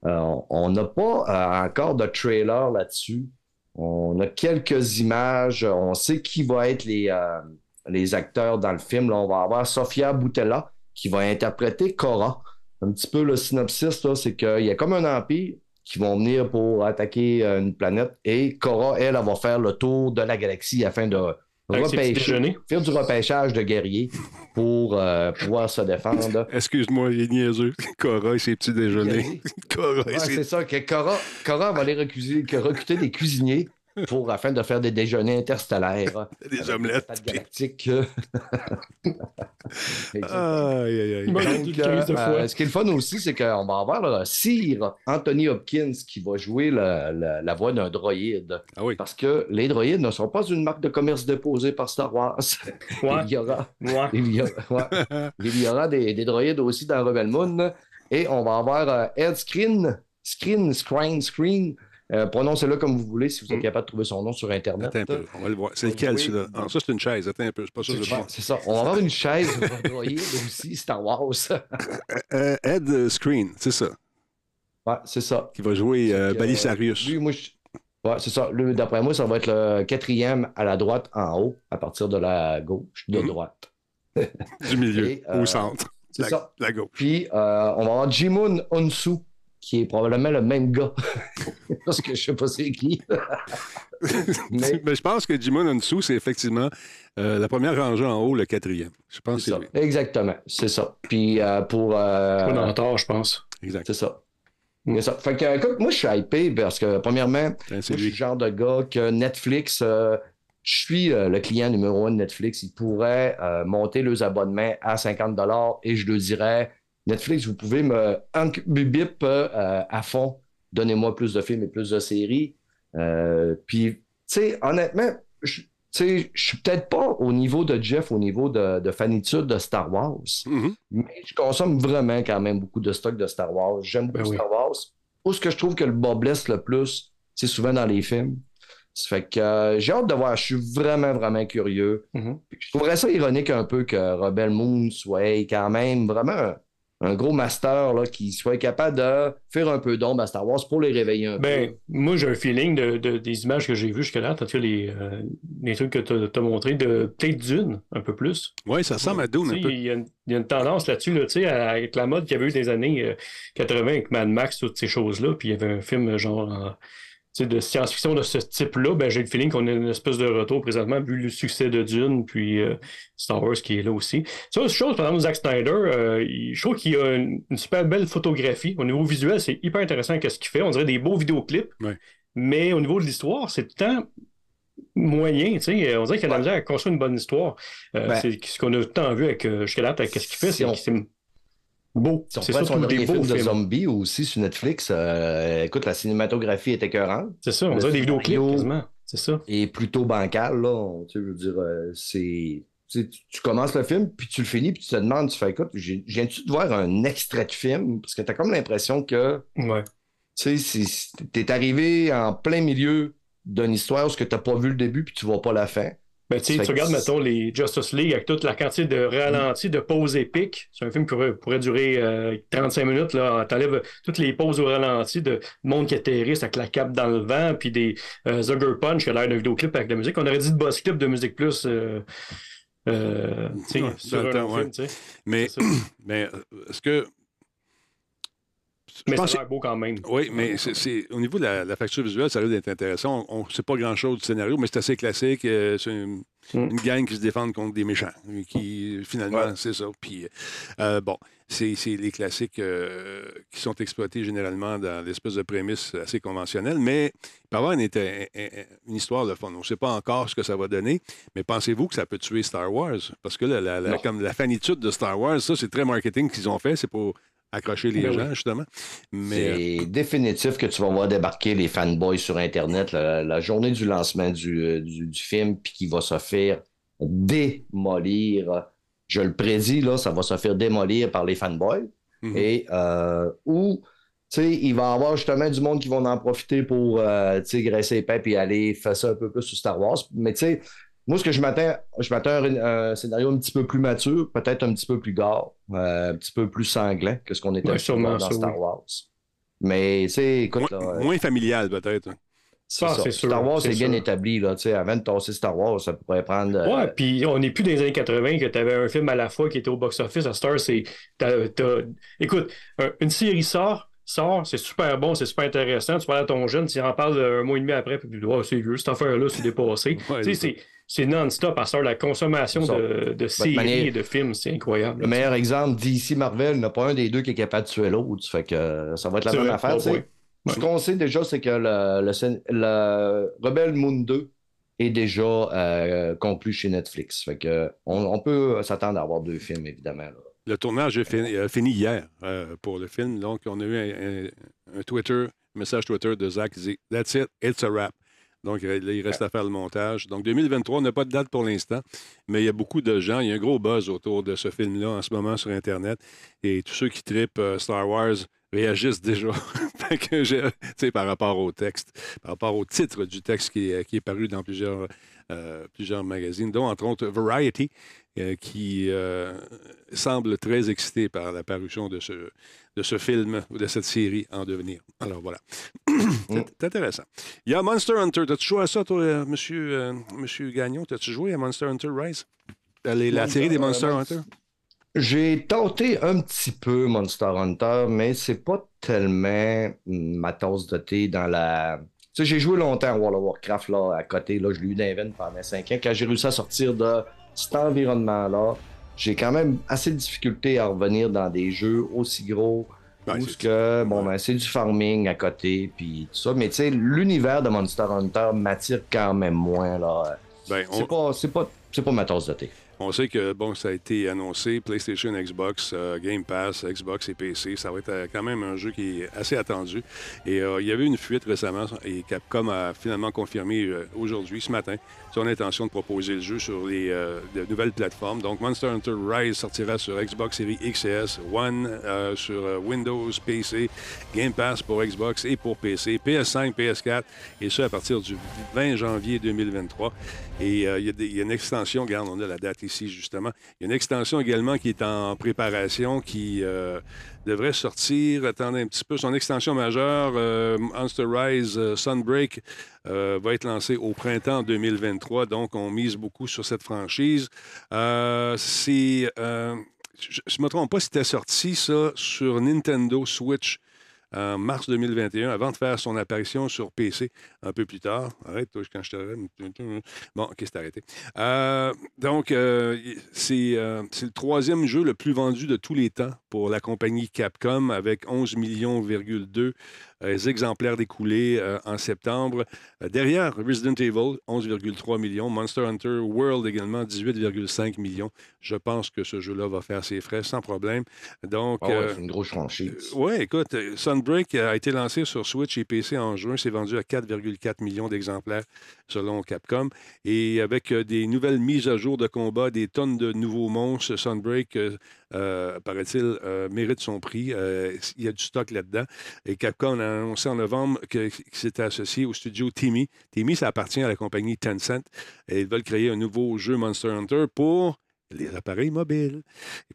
Euh, on n'a pas euh, encore de trailer là-dessus. On a quelques images. On sait qui va être les, euh, acteurs dans le film. On va avoir Sofia Boutella qui va interpréter Cora. Un petit peu le synopsis, c'est qu'il y a comme un empire qui vont venir pour attaquer une planète et Cora, elle, elle va faire le tour de la galaxie afin de repêcher, faire du repêchage de guerriers pour euh, pouvoir se défendre. (laughs) Excuse-moi, il est niaiseux. Cora et ses petits déjeuners. (laughs) Cora et Ouais, ses... c'est ça, que Cora, Cora va aller recuser- que recruter des cuisiniers pour, afin de faire des déjeuners interstellaires. Des avec omelettes, puis- galactiques. (laughs) Aïe, aïe. Bon. Donc, euh, euh, ce qui est le fun aussi, c'est qu'on va avoir là, Sir Anthony Hopkins qui va jouer la, la- la voix d'un droïde. Ah oui. Parce que les droïdes ne sont pas une marque de commerce déposée par Star Wars. (laughs) Ouais. Il y aura, Ouais. il y aura, ouais. (laughs) Il y aura des, des droïdes aussi dans Rebel Moon. Et on va avoir euh, Ed Screen, Screen, Screen, Screen. Euh, Prononcez-le comme vous voulez si vous êtes Mm. capable de trouver son nom sur Internet. Attends un peu, on va le voir. C'est lequel, celui-là? Ah, ça, c'est une chaise. Attends un peu, c'est pas ça que je pense. c'est ça. On va avoir une chaise un droïde aussi, Star Wars. (laughs) Euh, Ed Screen, c'est ça, Ouais, c'est ça. qui va jouer euh. Lui, moi, je- Ouais, c'est ça. D'après moi, ça va être le quatrième à la droite en haut, à partir de la gauche, de Mhm. droite. du milieu, (laughs) Et, euh, au centre. C'est ça. la gauche. Puis, euh, on va avoir Jimun Onsu, qui est probablement le même gars. (laughs) Parce que je sais pas c'est qui. (laughs) Mais- Mais je pense que Jimon en dessous, c'est effectivement euh, la première rangée en haut, le quatrième. Je pense que C'est ça. lui. Exactement. C'est ça. Puis, euh, pour. euh, Pas dans le tort, je pense. Exact. c'est ça. Mm. C'est ça. Fait que, écoute, moi, je suis hypé parce que, premièrement, Tiens, C'est Moi, je suis le genre de gars que Netflix, euh, je suis euh, le client numéro un de Netflix. Ils pourraient euh, monter leurs abonnements à 50 et je leur dirais Netflix, vous pouvez me enc- bip bip euh, à fond. Donnez-moi plus de films et plus de séries. Euh, Puis, tu sais, honnêtement, je suis peut-être pas au niveau de Jeff, au niveau de, de fanitude de Star Wars, Mhm. mais je consomme vraiment quand même beaucoup de stock de Star Wars. J'aime beaucoup Ben oui. Star Wars. Où ce que je trouve que le bas blesse le plus, c'est souvent dans les films. Ça fait que euh, j'ai hâte de voir. Je suis vraiment, vraiment curieux. Mhm. Puis Je trouverais ça ironique un peu que Rebel Moon soit quand même vraiment un, gros master là, qui soit capable de faire un peu d'ombre à Star Wars pour les réveiller un Ben, peu. moi, j'ai un feeling de, de- des images que j'ai vues jusque-là, en tout les, euh, les trucs que tu as, montrés, de peut-être d'une, un peu plus. Oui, ça ressemble à Dune un peu. Il y, a une- il y a une tendance là-dessus, là, tu sais, à- avec la mode qu'il y avait eu des années euh, 80 avec Mad Max, toutes ces choses-là. Puis il y avait un film euh, genre euh, de science-fiction de ce type-là. Ben, j'ai le feeling qu'on a une espèce de retour présentement, vu le succès de Dune, puis euh, Star Wars qui est là aussi. Ça, autre chose, par exemple, Zack Snyder, euh, je trouve qu'il a une, une super belle photographie. Au niveau visuel, c'est hyper intéressant qu'est-ce qu'il fait. On dirait des beaux vidéoclips. Ouais. Mais au niveau de l'histoire, c'est tout le temps moyen, tu sais. On dirait qu'il a de la misère à construire une bonne histoire. Euh, Ben, c'est ce qu'on a tout le temps vu avec jusqu'à là, avec ce qu'il fait, si on- beau. Si C'est surtout des beaux film de films. zombies aussi sur Netflix, euh, écoute, la cinématographie est écœurante. C'est ça, on dirait des vidéoclips quasiment. C'est ça. est plutôt bancal, là. Tu veux dire, euh, c'est. tu Tu, commences le film, puis tu le finis, puis tu te demandes, tu fais, écoute, viens-tu de voir un extrait de film? Parce que tu as comme l'impression que, Ouais. tu sais, tu es arrivé en plein milieu d'une histoire où tu n'as pas vu le début, puis tu vois pas la fin. Ben, tu regardes, mettons, les Justice League avec toute la quantité de ralentis, de pauses épiques. C'est un film qui pourrait, pourrait durer euh, 35 minutes. là. T'enlèves toutes les pauses au ralenti de monde qui atterrisse avec la cape dans le vent, puis des euh, Zugger Punch qui a l'air d'un vidéoclip avec de la musique. On aurait dit de boss clip de musique plus. euh, euh, Ouais, sur un temps, ouais. film. Mais, (clears throat) mais euh, est-ce que. Je Mais ça a beau quand même. Oui, mais c'est- au niveau de la, la facture visuelle, ça risque d'être intéressant. On ne sait pas grand-chose du scénario, mais c'est assez classique. Euh, c'est une, Mm. une gang qui se défend contre des méchants. euh, Qui, finalement, Ouais. c'est ça. Puis, euh, bon, c'est les classiques euh, qui sont exploités généralement dans l'espèce de prémisse assez conventionnelle, mais il peut y avoir une, histoire de fond. On ne sait pas encore ce que ça va donner, mais pensez-vous que ça peut tuer Star Wars? Parce que la, la- la- Non. comme la fanitude de Star Wars, ça, c'est très marketing qu'ils ont fait. C'est pour accrocher les Ben oui. gens, justement. Mais, euh, C'est définitif que tu vas voir débarquer les fanboys sur Internet la, la journée du lancement du, euh, du, du film, puis qui va se faire démolir. Je le prédis, là, ça va se faire démolir par les fanboys. mhm. Et euh, où, tu sais, il va y avoir justement du monde qui vont en profiter pour, euh, tu sais, graisser les pipes et aller faire ça un peu plus sur Star Wars. Mais tu sais, moi, ce que je m'attends, je m'attends à un, un scénario un petit peu plus mature, peut-être un petit peu plus gore, euh, un petit peu plus sanglant que ce qu'on était Ouais, sûrement dans ça, Star oui. Wars. Mais, tu sais, écoute, Moins, là, euh, moins familial, peut-être. hein. c'est Ah, ça. c'est sûr, Star Wars, c'est bien établi, là, tu sais, avant de tasser Star Wars, ça pourrait prendre... euh, Ouais, puis on n'est plus dans les années 80 que tu avais un film à la fois qui était au box-office. À Star, c'est. Écoute, un- une série sort, sort, c'est super bon, c'est super intéressant. Tu parles à ton jeune, tu en parles un mois et demi après, puis tu dis, oh, c'est vieux, cette affaire-là, c'est dépassé. Ouais, Tu sais, c'est non-stop à la consommation de, de séries manière- et de films, c'est incroyable. Le meilleur exemple, DC Marvel, il n'y en a pas un des deux qui est capable de tuer l'autre. Fait que euh, ça va être la même vrai. affaire. Point. Ce qu'on sait déjà, c'est que le, le, scén- le Rebel Moon 2 est déjà euh, conclu chez Netflix. Fait que on, on peut s'attendre à avoir deux films, évidemment. là. Le tournage a fini, hier euh, pour le film. Donc, on a eu un, un- un Twitter, un message Twitter de Zach qui dit That's it, it's a wrap. Donc, euh, là, il reste à faire le montage. Donc, 2023, on n'a pas de date pour l'instant, mais il y a beaucoup de gens, il y a un gros buzz autour de ce film-là en ce moment sur Internet. Et tous ceux qui tripent euh, Star Wars réagissent déjà (laughs) que par rapport au texte, par rapport au titre du texte qui est, qui est paru dans plusieurs, euh, plusieurs magazines, dont entre autres Variety, qui euh, semble très excité par la parution de ce, de ce film ou de cette série en devenir. Alors voilà. (clears throat) c'est c'est intéressant. Il y a Monster Hunter. T'as-tu joué à ça, toi, euh, monsieur, euh, monsieur Gagnon? T'as-tu joué à Monster Hunter Rise? Euh, la série des euh, Monster Mon- Hunter? J'ai tenté un petit peu Monster Hunter, mais c'est pas tellement ma tasse de thé dans la. Tu sais, j'ai joué longtemps à World of Warcraft là, à côté. Là, je l'ai eu dans les pendant 5 ans. Quand j'ai réussi à sortir de cet environnement-là, j'ai quand même assez de difficulté à revenir dans des jeux aussi gros. Ouais, où que, bon, ben, c'est du farming à côté, puis tout ça. Mais tu sais, l'univers de Monster Hunter m'attire quand même moins, là. Ben, on- C'est pas, pas ma tasse de thé. On sait que bon, ça a été annoncé, PlayStation, Xbox, euh, Game Pass, Xbox et PC. Ça va être euh, quand même un jeu qui est assez attendu. Et euh, il y avait une fuite récemment et Capcom a finalement confirmé aujourd'hui, ce matin, son intention de proposer le jeu sur les nouvelles plateformes. Donc Monster Hunter Rise sortira sur Xbox Series X et S, One sur Windows, PC, Game Pass pour Xbox et pour PC, PS5, PS4 et ça à partir du 20 janvier 2023. Et il y, y a une extension, regarde, on a la date ici justement. Il y a une extension également qui est en préparation qui euh, devrait sortir, attendez un petit peu, son extension majeure, euh, Monster Rise euh, Sunbreak, euh, va être lancée au printemps 2023. Donc, on mise beaucoup sur cette franchise. C'est. je ne me trompe pas, c'était sorti ça sur Nintendo Switch en mars 2021, avant de faire son apparition sur PC un peu plus tard. Arrête, toi, quand je te Bon, OK, c'est arrêté. Euh, donc, euh, c'est euh, c'est le troisième jeu le plus vendu de tous les temps pour la compagnie Capcom, avec 11 millions,2 euh, exemplaires découlés en septembre. Derrière Resident Evil, 11,3 millions. Monster Hunter World également, 18,5 millions. Je pense que ce jeu-là va faire ses frais sans problème. Donc, Ah ouais, c'est une grosse franchise. oui, écoute, Sunbreak a été lancé sur Switch et PC en juin. C'est vendu à 4,4 millions d'exemplaires selon Capcom. Et avec euh, des nouvelles mises à jour de combat, des tonnes de nouveaux monstres, Sunbreak, euh, euh, paraît-il, mérite son prix. Il y a du stock là-dedans. Et Capcom a annoncé en novembre que- qu'il s'était associé au studio Timmy. Timmy, ça appartient à la compagnie Tencent. Et ils veulent créer un nouveau jeu Monster Hunter pour les appareils mobiles.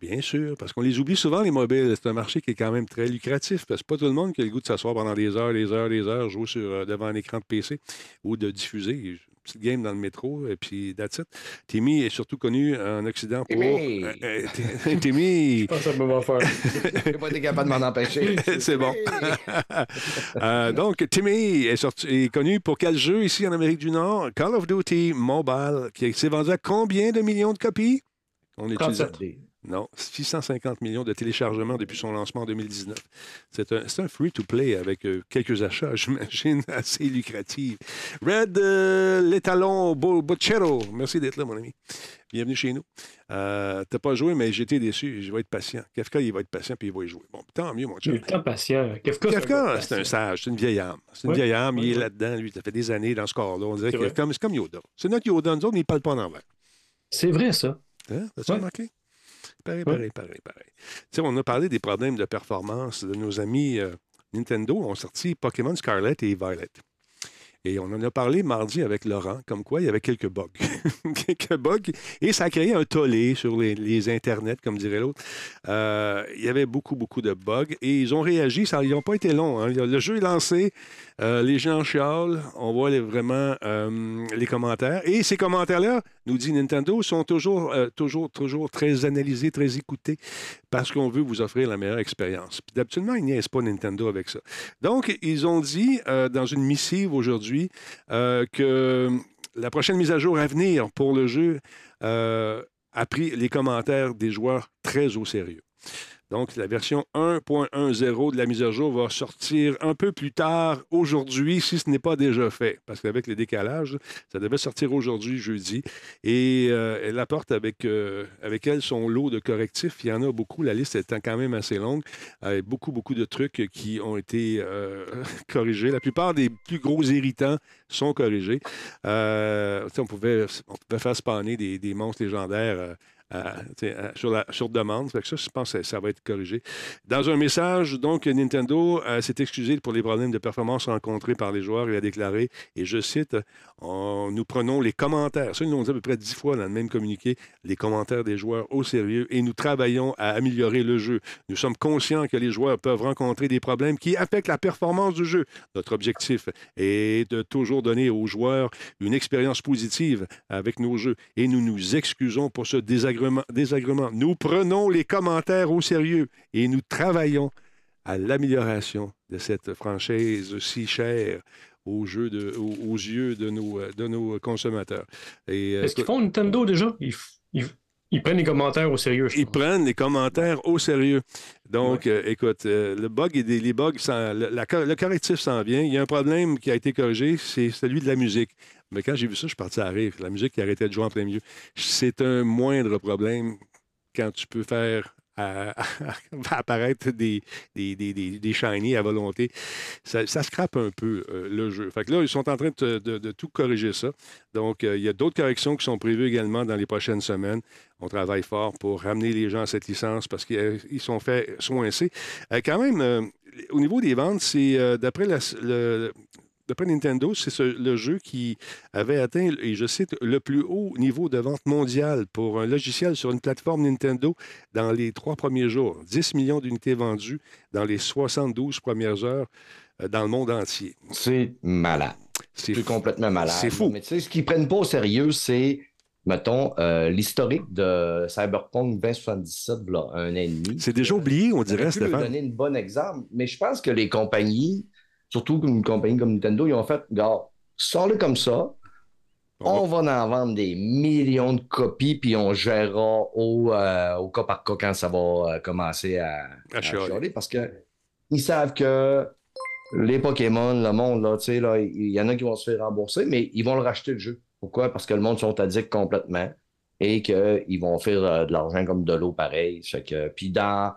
Et bien sûr, parce qu'on les oublie souvent, les mobiles. C'est un marché qui est quand même très lucratif. Parce que c'est pas tout le monde qui a le goût de s'asseoir pendant des heures, des heures, des heures, jouer sur, euh, devant un écran de PC ou de diffuser. Une petite game dans le métro, et puis that's it. Timmy est surtout connu en Occident pour... Timmy! Euh, euh, (laughs) Timmy! Je pense que ça va faire. (laughs) J'ai pas été capable de m'en empêcher. (laughs) C'est bon. Euh, donc, Timmy est, sorti- est connu pour quel jeu ici en Amérique du Nord? Call of Duty Mobile, qui s'est vendu à combien de millions de copies? On utilise... 37. Non, 650 millions de téléchargements depuis son lancement en 2019. C'est un, c'est un free-to-play avec euh, quelques achats, (laughs) j'imagine, assez lucratifs. Red euh, l'étalon Bo- Bochero, merci d'être là, mon ami. Bienvenue chez nous. Euh, T'as pas joué, mais été déçu. Je vais être patient. Kafka, il va être patient puis il va y jouer. Bon, tant mieux, mon Il chum. est temps patient. Kafka, Kafka, c'est c'est un sage, c'est une vieille âme. C'est une vieille âme, il est là-dedans, lui, ça fait des années dans ce corps-là. On dirait C'est que vrai. comme, c'est comme Yoda. C'est notre Yoda, nous autres, mais il ne parle pas en anglais. C'est vrai, ça. Hein? T'as-tu Ouais. remarqué? Pareil, pareil, pareil, pareil. On a parlé des problèmes de performance de nos amis euh, Nintendo ont sorti Pokémon Scarlet et Violet. Et on en a parlé mardi avec Laurent, comme quoi il y avait quelques bugs. (laughs) quelques bugs et ça a créé un tollé sur les, internets, comme dirait l'autre. Euh, il y avait beaucoup, beaucoup de bugs et ils ont réagi. Ça, ils n'ont pas été longs. hein. Le jeu est lancé, euh, les gens chialent, on voit vraiment euh, les commentaires. Et ces commentaires-là, nous dit Nintendo, sont toujours, toujours, toujours très analysés, très écoutés parce qu'on veut vous offrir la meilleure expérience. Puis D'habitude, ils niaisent pas Nintendo avec ça. Donc, ils ont dit euh, dans une missive aujourd'hui euh, que la prochaine mise à jour à venir pour le jeu euh, a pris les commentaires des joueurs très au sérieux. Donc, la version 1.10 de la mise à jour va sortir un peu plus tard aujourd'hui, si ce n'est pas déjà fait. Parce qu'avec les décalages, ça devait sortir aujourd'hui, jeudi. Et euh, elle apporte avec, euh, avec elle son lot de correctifs. Il y en a beaucoup. La liste étant quand même assez longue. Avec beaucoup, beaucoup de trucs qui ont été euh, (laughs) corrigés. La plupart des plus gros irritants sont corrigés. On, pouvait, on pouvait faire spawner des monstres légendaires. Sur, la, sur demande. Fait que ça, je pense que ça, va être corrigé. Dans un message, donc, Nintendo euh, s'est excusé pour les problèmes de performance rencontrés par les joueurs et a déclaré, et je cite, nous prenons les commentaires, ça, ils l'ont dit à peu près dix fois dans le même communiqué, les commentaires des joueurs au sérieux et nous travaillons à améliorer le jeu. Nous sommes conscients que les joueurs peuvent rencontrer des problèmes qui affectent la performance du jeu. Notre objectif est de toujours donner aux joueurs une expérience positive avec nos jeux et nous nous excusons pour ce désagrément. Désagrément. Nous prenons les commentaires au sérieux et nous travaillons à l'amélioration de cette franchise si chère aux, jeux de, aux, aux yeux de nos, de nos consommateurs. Euh, Est-ce qu'ils font Nintendo déjà? Ils, f- ils- ils prennent les commentaires au sérieux, je ils pense. prennent les commentaires au sérieux. Donc, euh, écoute, euh, le bug et des- les bugs, la le correctif s'en vient. Il y a un problème qui a été corrigé, c'est celui de la musique. Mais quand j'ai vu ça, je suis parti à rire. La musique qui arrêtait de jouer en plein milieu. C'est un moindre problème quand tu peux faire (laughs) apparaître des, shiny à volonté. Ça, ça scrape un peu euh, le jeu. Fait que là, ils sont en train de, tout corriger ça. Donc, euh, il y a d'autres corrections qui sont prévues également dans les prochaines semaines. On travaille fort pour ramener les gens à cette licence parce qu'ils sont fait soincer. Euh, quand même, euh, au niveau des ventes, c'est euh, d'après le- D'après Nintendo, c'est ce- le jeu qui avait atteint, et je cite, le plus haut niveau de vente mondial pour un logiciel sur une plateforme Nintendo dans les trois premiers jours. 10 millions d'unités vendues dans les 72 premières heures euh, dans le monde entier. C'est malade. C'est fou. complètement malade. C'est fou. Mais tu sais, ce qu'ils prennent pas au sérieux, c'est, mettons, euh, l'historique de Cyberpunk 2077, là, un an et demi. C'est déjà oublié, on dirait, aurait pu leur Stéphane. donner une bonne exemple, mais je pense que les compagnies, surtout une compagnie comme Nintendo, ils ont fait, regarde, sors-le comme ça, On va en vendre des millions de copies, puis on gérera au, euh, au cas par cas quand ça va euh, commencer à, À à chialer. chialer, parce que ils savent que les Pokémon, le monde, là, tu sais, là, il y en a qui vont se faire rembourser, mais ils vont le racheter le jeu. Pourquoi? Parce que le monde sont addicts complètement et qu'ils vont faire euh, de l'argent comme de l'eau pareil. Fait que, puis dans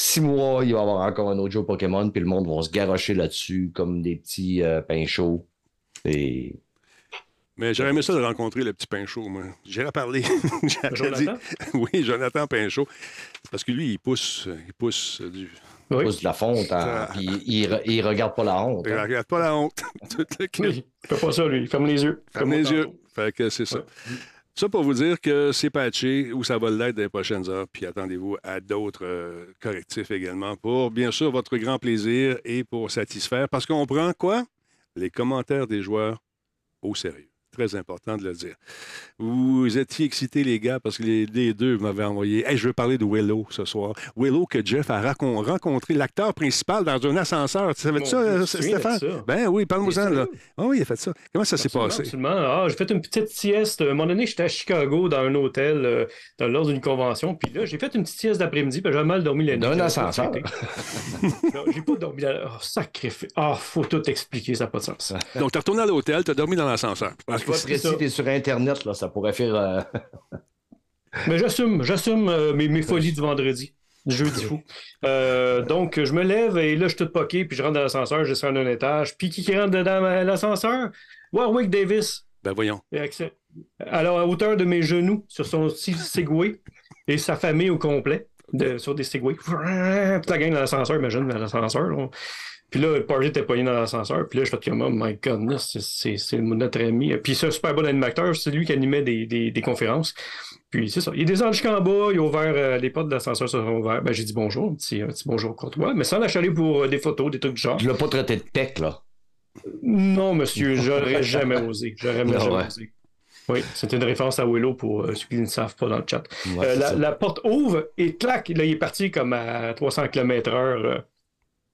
six mois, il va y avoir encore un autre jeu Pokémon, puis le monde va se garrocher là-dessus comme des petits euh, pains chauds. Et Mais j'aurais aimé ça de rencontrer le petit Pinchot, moi. J'irais parler. J'aurais Jonathan? dit- (laughs) Oui, Jonathan Pinchot. Parce que lui, il pousse, il pousse du. Oui. pousse de la fonte, hein, puis il, re- il regarde pas la honte. Il hein. regarde pas la honte. (laughs) Tout le kit. Oui, il fait pas ça, lui. Il ferme les yeux. Ferme les yeux. Fait que c'est ça. Ouais. Ça pour vous dire que c'est patché ou ça va l'être dans les prochaines heures. Puis attendez-vous à d'autres euh, correctifs également pour, bien sûr, votre grand plaisir et pour satisfaire. Parce qu'on prend quoi? Les commentaires des joueurs au sérieux. Très important de le dire. Vous étiez excités, les gars, parce que les, les deux m'avaient envoyé. Hey, je veux parler de Willow ce soir. Willow que Jeff a racon- rencontré, l'acteur principal dans un ascenseur. Tu savais ça, euh, Stéphane? ça? Ben oui, parle-moi-en, là. Ah oui, il a fait ça. Comment ça s'est passé? absolument. Ah, j'ai fait une petite sieste. À un moment donné, j'étais à Chicago dans un hôtel euh, dans, lors d'une convention. Puis là, j'ai fait une petite sieste d'après-midi. Puis j'ai mal dormi la nuit. J'avais pas ascenseur. (laughs) j'ai pas dormi. Dans... Oh, sacrifice. Ah, faut tout expliquer. Ça n'a pas de sens. Donc, tu es retourné à l'hôtel, tu as dormi dans l'ascenseur. Parce précis, ça. t'es sur Internet, là, ça pourrait faire. euh, (laughs) Mais j'assume, j'assume euh, mes, mes folies du vendredi. Du jeudi fou. Euh, donc, je me lève et là, je suis tout poqué, puis je rentre dans l'ascenseur, je descends d'un étage. Puis qui qui rentre dedans? Ma- l'ascenseur? Warwick Davis. Ben voyons. Alors, à hauteur de mes genoux, sur son petit Segway, et sa famille au complet, de- sur des Segways. La gang dans l'ascenseur, imagine, dans l'ascenseur. Puis là, le party était pogné dans l'ascenseur. Puis là, je fais comme, oh my god, c'est notre ami. Puis c'est un super bon animateur. C'est lui qui animait des, des, des conférences. Puis c'est ça. Il est descendu jusqu'en bas, il a ouvert, euh, les portes de l'ascenseur se sont ouvertes. Ben, j'ai dit bonjour, un petit, un petit bonjour mais sans l'achaler pour euh, des photos, des trucs du genre. Tu l'as pas traité de tech, là? Non, monsieur, j'aurais jamais osé. J'aurais (laughs) jamais osé. Oui, c'était une référence à Willow pour euh, ceux qui ne savent pas dans le chat. la, la, porte ouvre et clac, là, il est parti comme à 300 km/h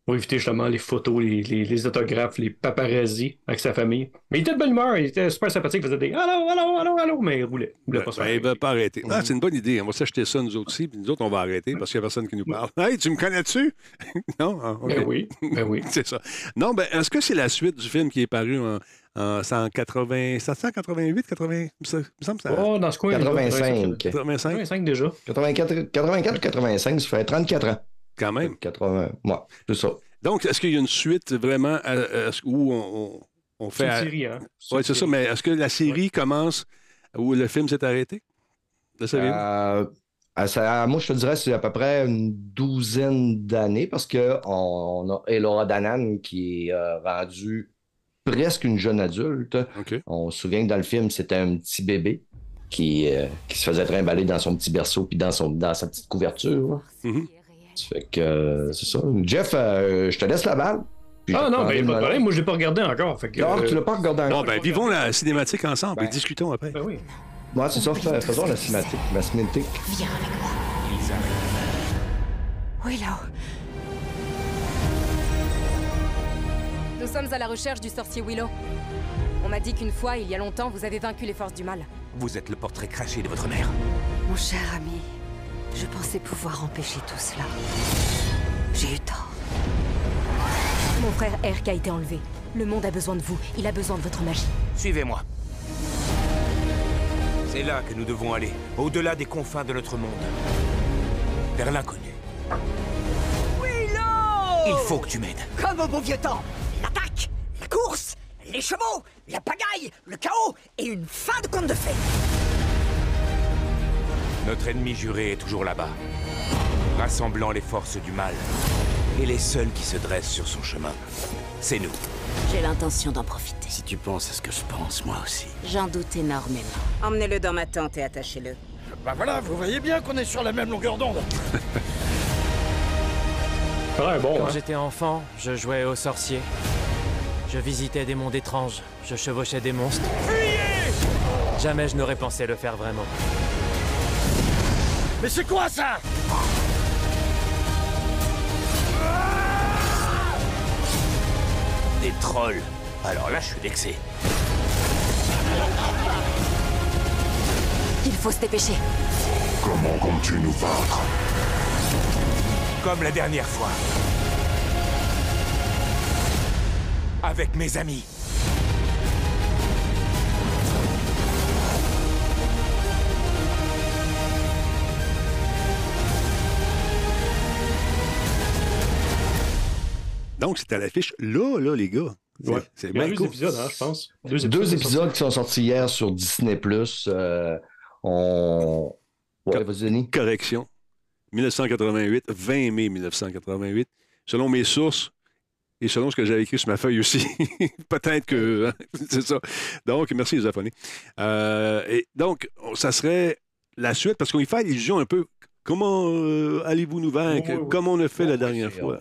pour éviter justement les photos, les, les, autographes, les paparazzi avec sa famille. Mais il était de bonne humeur, il était super sympathique, il faisait des allô, allô, allô, allô, mais il roulait. Il voulait pas ben, il ne veut pas arrêter. Ah, c'est une bonne idée. On va s'acheter ça nous autres aussi, puis nous autres, on va arrêter parce qu'il n'y a personne qui nous parle. Hey, tu me connais-tu? (laughs) non? Ah, Ben oui, ben oui. (laughs) c'est ça. Non, ben, est-ce que c'est la suite du film qui est paru en, en 180, 788, 80, il me semble ça. Oh, dans ce coin. 85. 85. 85 déjà. 84, 84 85, ça fait 34 ans. Quand même. 80, ouais, c'est ça. Donc, est-ce qu'il y a une suite vraiment où on, on fait. C'est une série, hein? Oui, c'est ça, mais est-ce que la série commence où le film s'est arrêté? Le euh, moi, je te dirais c'est à peu près une douzaine d'années parce qu'on on a Elora Danan qui est euh, rendue presque une jeune adulte. On se souvient que dans le film, c'était un petit bébé qui, euh, qui se faisait trimballer dans son petit berceau puis dans, son, dans sa petite couverture. Mm-hmm. Fait que euh, c'est ça. Jeff, euh, je te laisse la balle. Ah non, ben, pas de problème. Moi, je l'ai pas regardé encore. Fait que, non, tu l'as pas regardé encore. Bon, ben, vivons la cinématique ensemble et ben. discutons après. Ben oui. Ouais, c'est ça. Faisons la cinématique. La cinématique. Viens avec moi. Oui, Nous sommes à la recherche du sorcier Willow. On m'a dit qu'une fois, il y a longtemps, vous avez vaincu les forces du mal. Vous êtes le portrait craché de votre mère. Mon cher ami, je pensais pouvoir empêcher tout cela. J'ai eu tort. Mon frère Erk a été enlevé. Le monde a besoin de vous. Il a besoin de votre magie. Suivez-moi. C'est là que nous devons aller, au-delà des confins de notre monde. Vers l'inconnu. Willow Il faut que tu m'aides. Comme au bon vieux temps. L'attaque, la course, les chevaux, la pagaille, le chaos et une fin de conte de fées. Notre ennemi juré est toujours là-bas, rassemblant les forces du mal. Et les seuls qui se dressent sur son chemin, c'est nous. J'ai l'intention d'en profiter. Si tu penses à ce que je pense, moi aussi. J'en doute énormément. Emmenez-le dans ma tente et attachez-le. Bah voilà, vous voyez bien qu'on est sur la même longueur d'onde. (laughs) bon, Quand hein. j'étais enfant, je jouais aux sorciers. Je visitais des mondes étranges. Je chevauchais des monstres. Fuyez Jamais je n'aurais pensé le faire vraiment. Mais c'est quoi ça? Des trolls. Alors là, je suis vexé. Il faut se dépêcher. Comment comptes-tu nous battre Comme la dernière fois. Avec mes amis. Donc, c'est à l'affiche là, là, les gars. Ouais. C'est bien deux cool. épisodes, hein, je pense. Deux épisodes, Deux épisodes qui sont sortis hier sur Disney+. Euh, on... Ouais, vas-y, Denis. Correction. 1988, 20 mai 1988. Selon mes sources et selon ce que j'avais écrit sur ma feuille aussi. (laughs) Peut-être que. hein, (laughs) c'est ça. Donc, merci les. Euh, et donc, ça serait la suite, parce qu'on y fait allusion un peu. Comment euh, allez-vous nous vaincre? Comme on a fait la dernière fois.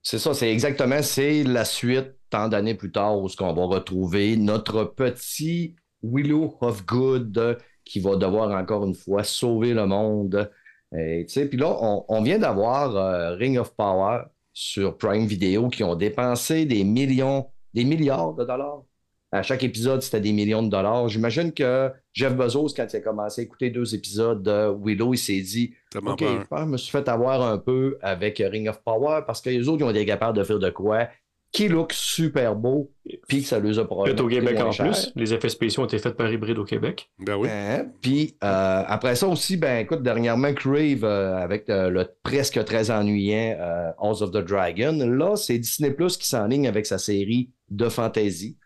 C'est ça, c'est exactement, c'est la suite, tant d'années plus tard, où ce qu'on va retrouver notre petit Willow of Good qui va devoir encore une fois sauver le monde. Puis là, on, on vient d'avoir euh, Ring of Power sur Prime Video qui ont dépensé des millions, des milliards de dollars. À chaque épisode, c'était des millions de dollars. J'imagine que Jeff Bezos, quand il a commencé à écouter deux épisodes de Willow, il s'est dit OK, je me suis fait avoir un peu avec Ring of Power parce que les autres, ils ont été capables de faire de quoi qui look super beau, puis que ça les a Fait probablement au Québec en cher. plus. Les effets spéciaux ont été faits par Hybride au Québec. Ben oui. Hein? Puis euh, après ça aussi, ben écoute, dernièrement, Crave euh, avec euh, le presque très ennuyant euh, House of the Dragon. Là, c'est Disney Plus qui s'enligne avec sa série de fantasy.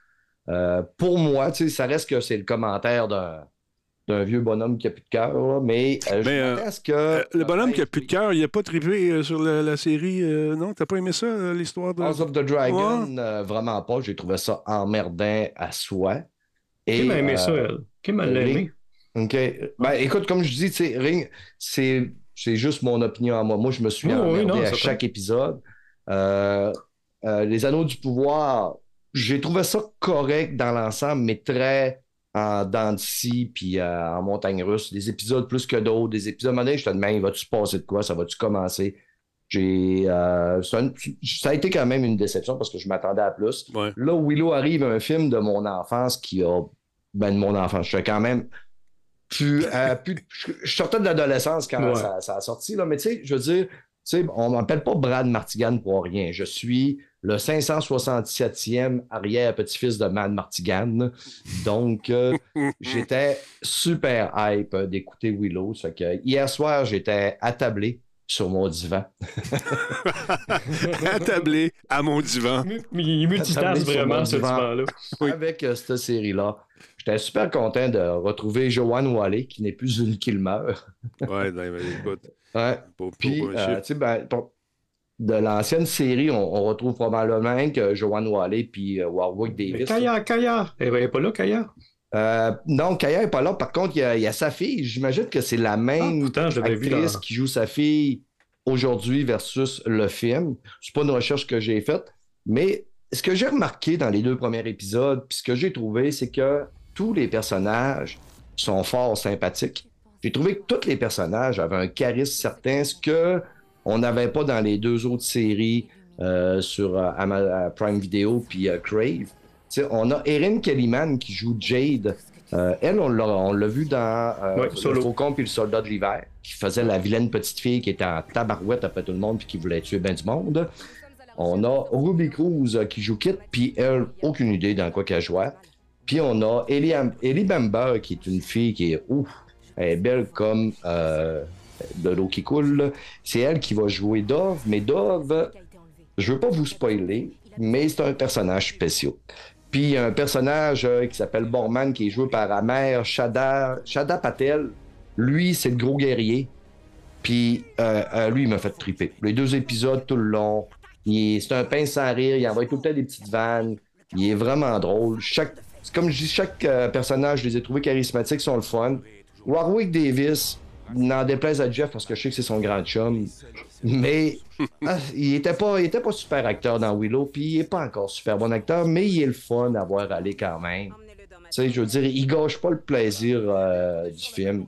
Euh, pour moi, tu sais, ça reste que c'est le commentaire d'un c'est un vieux bonhomme qui a plus de cœur, mais euh, Mais, euh, que. Euh, le bonhomme qui a plus de cœur, il a pas trippé euh, sur la, la série. euh, non, t'as pas aimé ça, euh, l'histoire de. House of the Dragon, euh, vraiment pas. J'ai trouvé ça emmerdant à soi. Et, Kim a aimé euh, ça, elle? Kim a Ring- aimé? OK. Ben, écoute, comme je dis, tu sais, Ring, c'est, c'est juste mon opinion à moi. Moi, je me suis Oui, oui, non, à chaque épisode. Euh, euh, les Anneaux du pouvoir, j'ai trouvé ça correct dans l'ensemble, mais très en dents de scie, puis euh, en montagne russe. Des épisodes plus que d'autres. Des épisodes modernes, je te demande, va-tu se passer de quoi? Ça va-tu commencer? J'ai, euh, ça a été quand même une déception parce que je m'attendais à plus. Ouais. Là où Willow arrive, un film de mon enfance qui a. Ben, de mon enfance. Je suis quand même. Plus, euh, plus- je sortais de l'adolescence quand Ouais. ça, ça a sorti, là, mais tu sais, je veux dire, tu sais, on m'appelle pas Brad Martigan pour rien. Je suis le 567e arrière-petit-fils de Mad Martigan. Donc, euh, (laughs) j'étais super hype d'écouter Willow. Ça fait que hier soir, j'étais attablé sur mon divan. (laughs) Attablé à mon divan. Mais il multitasse vraiment, ce divan. divan-là. avec euh, cette série-là. J'étais super content de retrouver Joanne Wally, qui n'est plus une qu'il meurt. Ouais, ben, écoute. Ouais. Pour, pour- Puis, euh, ben, de l'ancienne série, on, on retrouve probablement que Joanne Wally puis euh, Warwick Mais Davis. Kaya, Kaya. Elle n'est pas là, Kaya? Euh, non, Kaya n'est pas là. Par contre, il y a, il y a sa fille. J'imagine que c'est la Ah, même vu actrice qui joue sa fille aujourd'hui versus le film. C'est pas une recherche que j'ai faite, mais ce que j'ai remarqué dans les deux premiers épisodes, puis ce que j'ai trouvé, c'est que tous les personnages sont fort sympathiques. J'ai trouvé que tous les personnages avaient un charisme certain, ce que on n'avait pas dans les deux autres séries euh, sur euh, euh, Prime Video puis euh, Crave. On a Erin Kellyman qui joue Jade. Euh, elle, on l'a, vu dans Le. Faucon puis le Soldat de l'hiver, qui faisait la vilaine petite fille qui était en tabarouette après tout le monde puis qui voulait tuer ben du monde. On a Ruby Cruz qui joue Kit, puis elle, aucune idée dans quoi qu'elle jouait. Puis on a Ellie, Ellie Bamber, qui est une fille qui est ouf, elle est belle comme euh, de l'eau qui coule. C'est elle qui va jouer Dove, mais Dove, je veux pas vous spoiler, mais c'est un personnage spécial. Puis un personnage euh, qui s'appelle Borman qui est joué par Amer Shada, Shada Patel. Lui, c'est le gros guerrier. Puis euh, euh, lui, il m'a fait triper. Les deux épisodes tout le long. C'est un pain sans rire. Il envoie tout le temps des petites vannes. Il est vraiment drôle. Chaque, comme je dis, chaque personnage, je les ai trouvés charismatiques, sont le fun. Warwick Davis, n'en déplaise à Jeff parce que je sais que c'est son grand chum. Mais (laughs) ah, il était pas, il était pas super acteur dans Willow, puis il est pas encore super bon acteur, mais il est le fun à voir aller quand même. Tu sais, je veux dire, il gâche pas le plaisir euh, du film,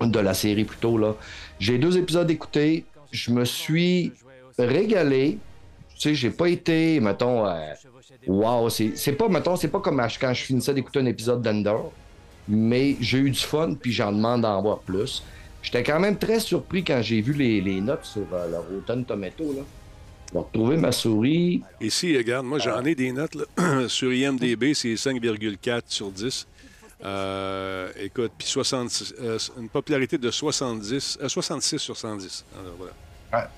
de la série plutôt, là. J'ai deux épisodes écoutés, je me suis régalé. Tu sais, j'ai pas été, mettons, euh, wow, c'est pas, mettons, c'est pas comme quand je finissais d'écouter un épisode d'Ender, mais j'ai eu du fun, puis j'en demande d'en voir plus. J'étais quand même très surpris quand j'ai vu les, les notes sur euh, leur Rotten Tomato, là. Je vais retrouver ma souris. Ici, regarde, moi, j'en ai des notes là. (clears throat) sur IMDB, c'est 5,4 sur 10. Euh, écoute, puis 66, euh, une popularité de 70, euh, 66 sur 110. Alors, voilà.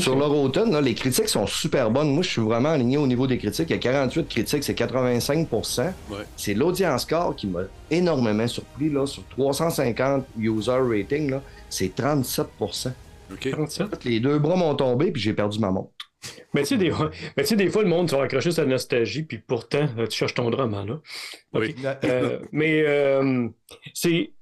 Sur leur Rotten, là, les critiques sont super bonnes. Moi, je suis vraiment aligné au niveau des critiques. Il y a 48 critiques, c'est 85 Ouais. C'est l'audience score qui m'a énormément surpris. Là. Sur 350 user rating, c'est 37% OK? 37. Les deux bras m'ont tombé, puis j'ai perdu ma montre. Mais tu sais, des, mais tu sais, des fois, le monde, vas accrocher sa nostalgie, puis pourtant, euh, tu cherches ton drame, hein, là. Oui. Euh, mais euh, c'est.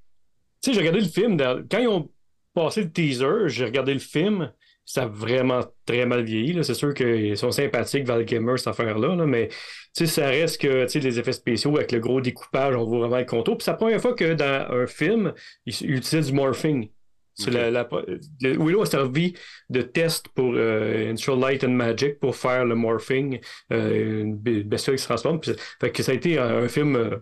Tu sais, j'ai regardé le film. dans- Quand ils ont passé le teaser, j'ai regardé le film. Ça a vraiment très mal vieilli. là. C'est sûr qu'ils sont sympathiques, Val Kilmer, cette affaire-là. là, mais ça reste que les effets spéciaux avec le gros découpage, on voit vraiment le contour. Puis c'est la première fois que dans un film, ils utilisent du morphing. La, la- le- Willow a servi de test pour euh, Light and Magic pour faire le morphing, euh, une bestiole qui se transforme. Puis, fait que ça a été un, un film euh,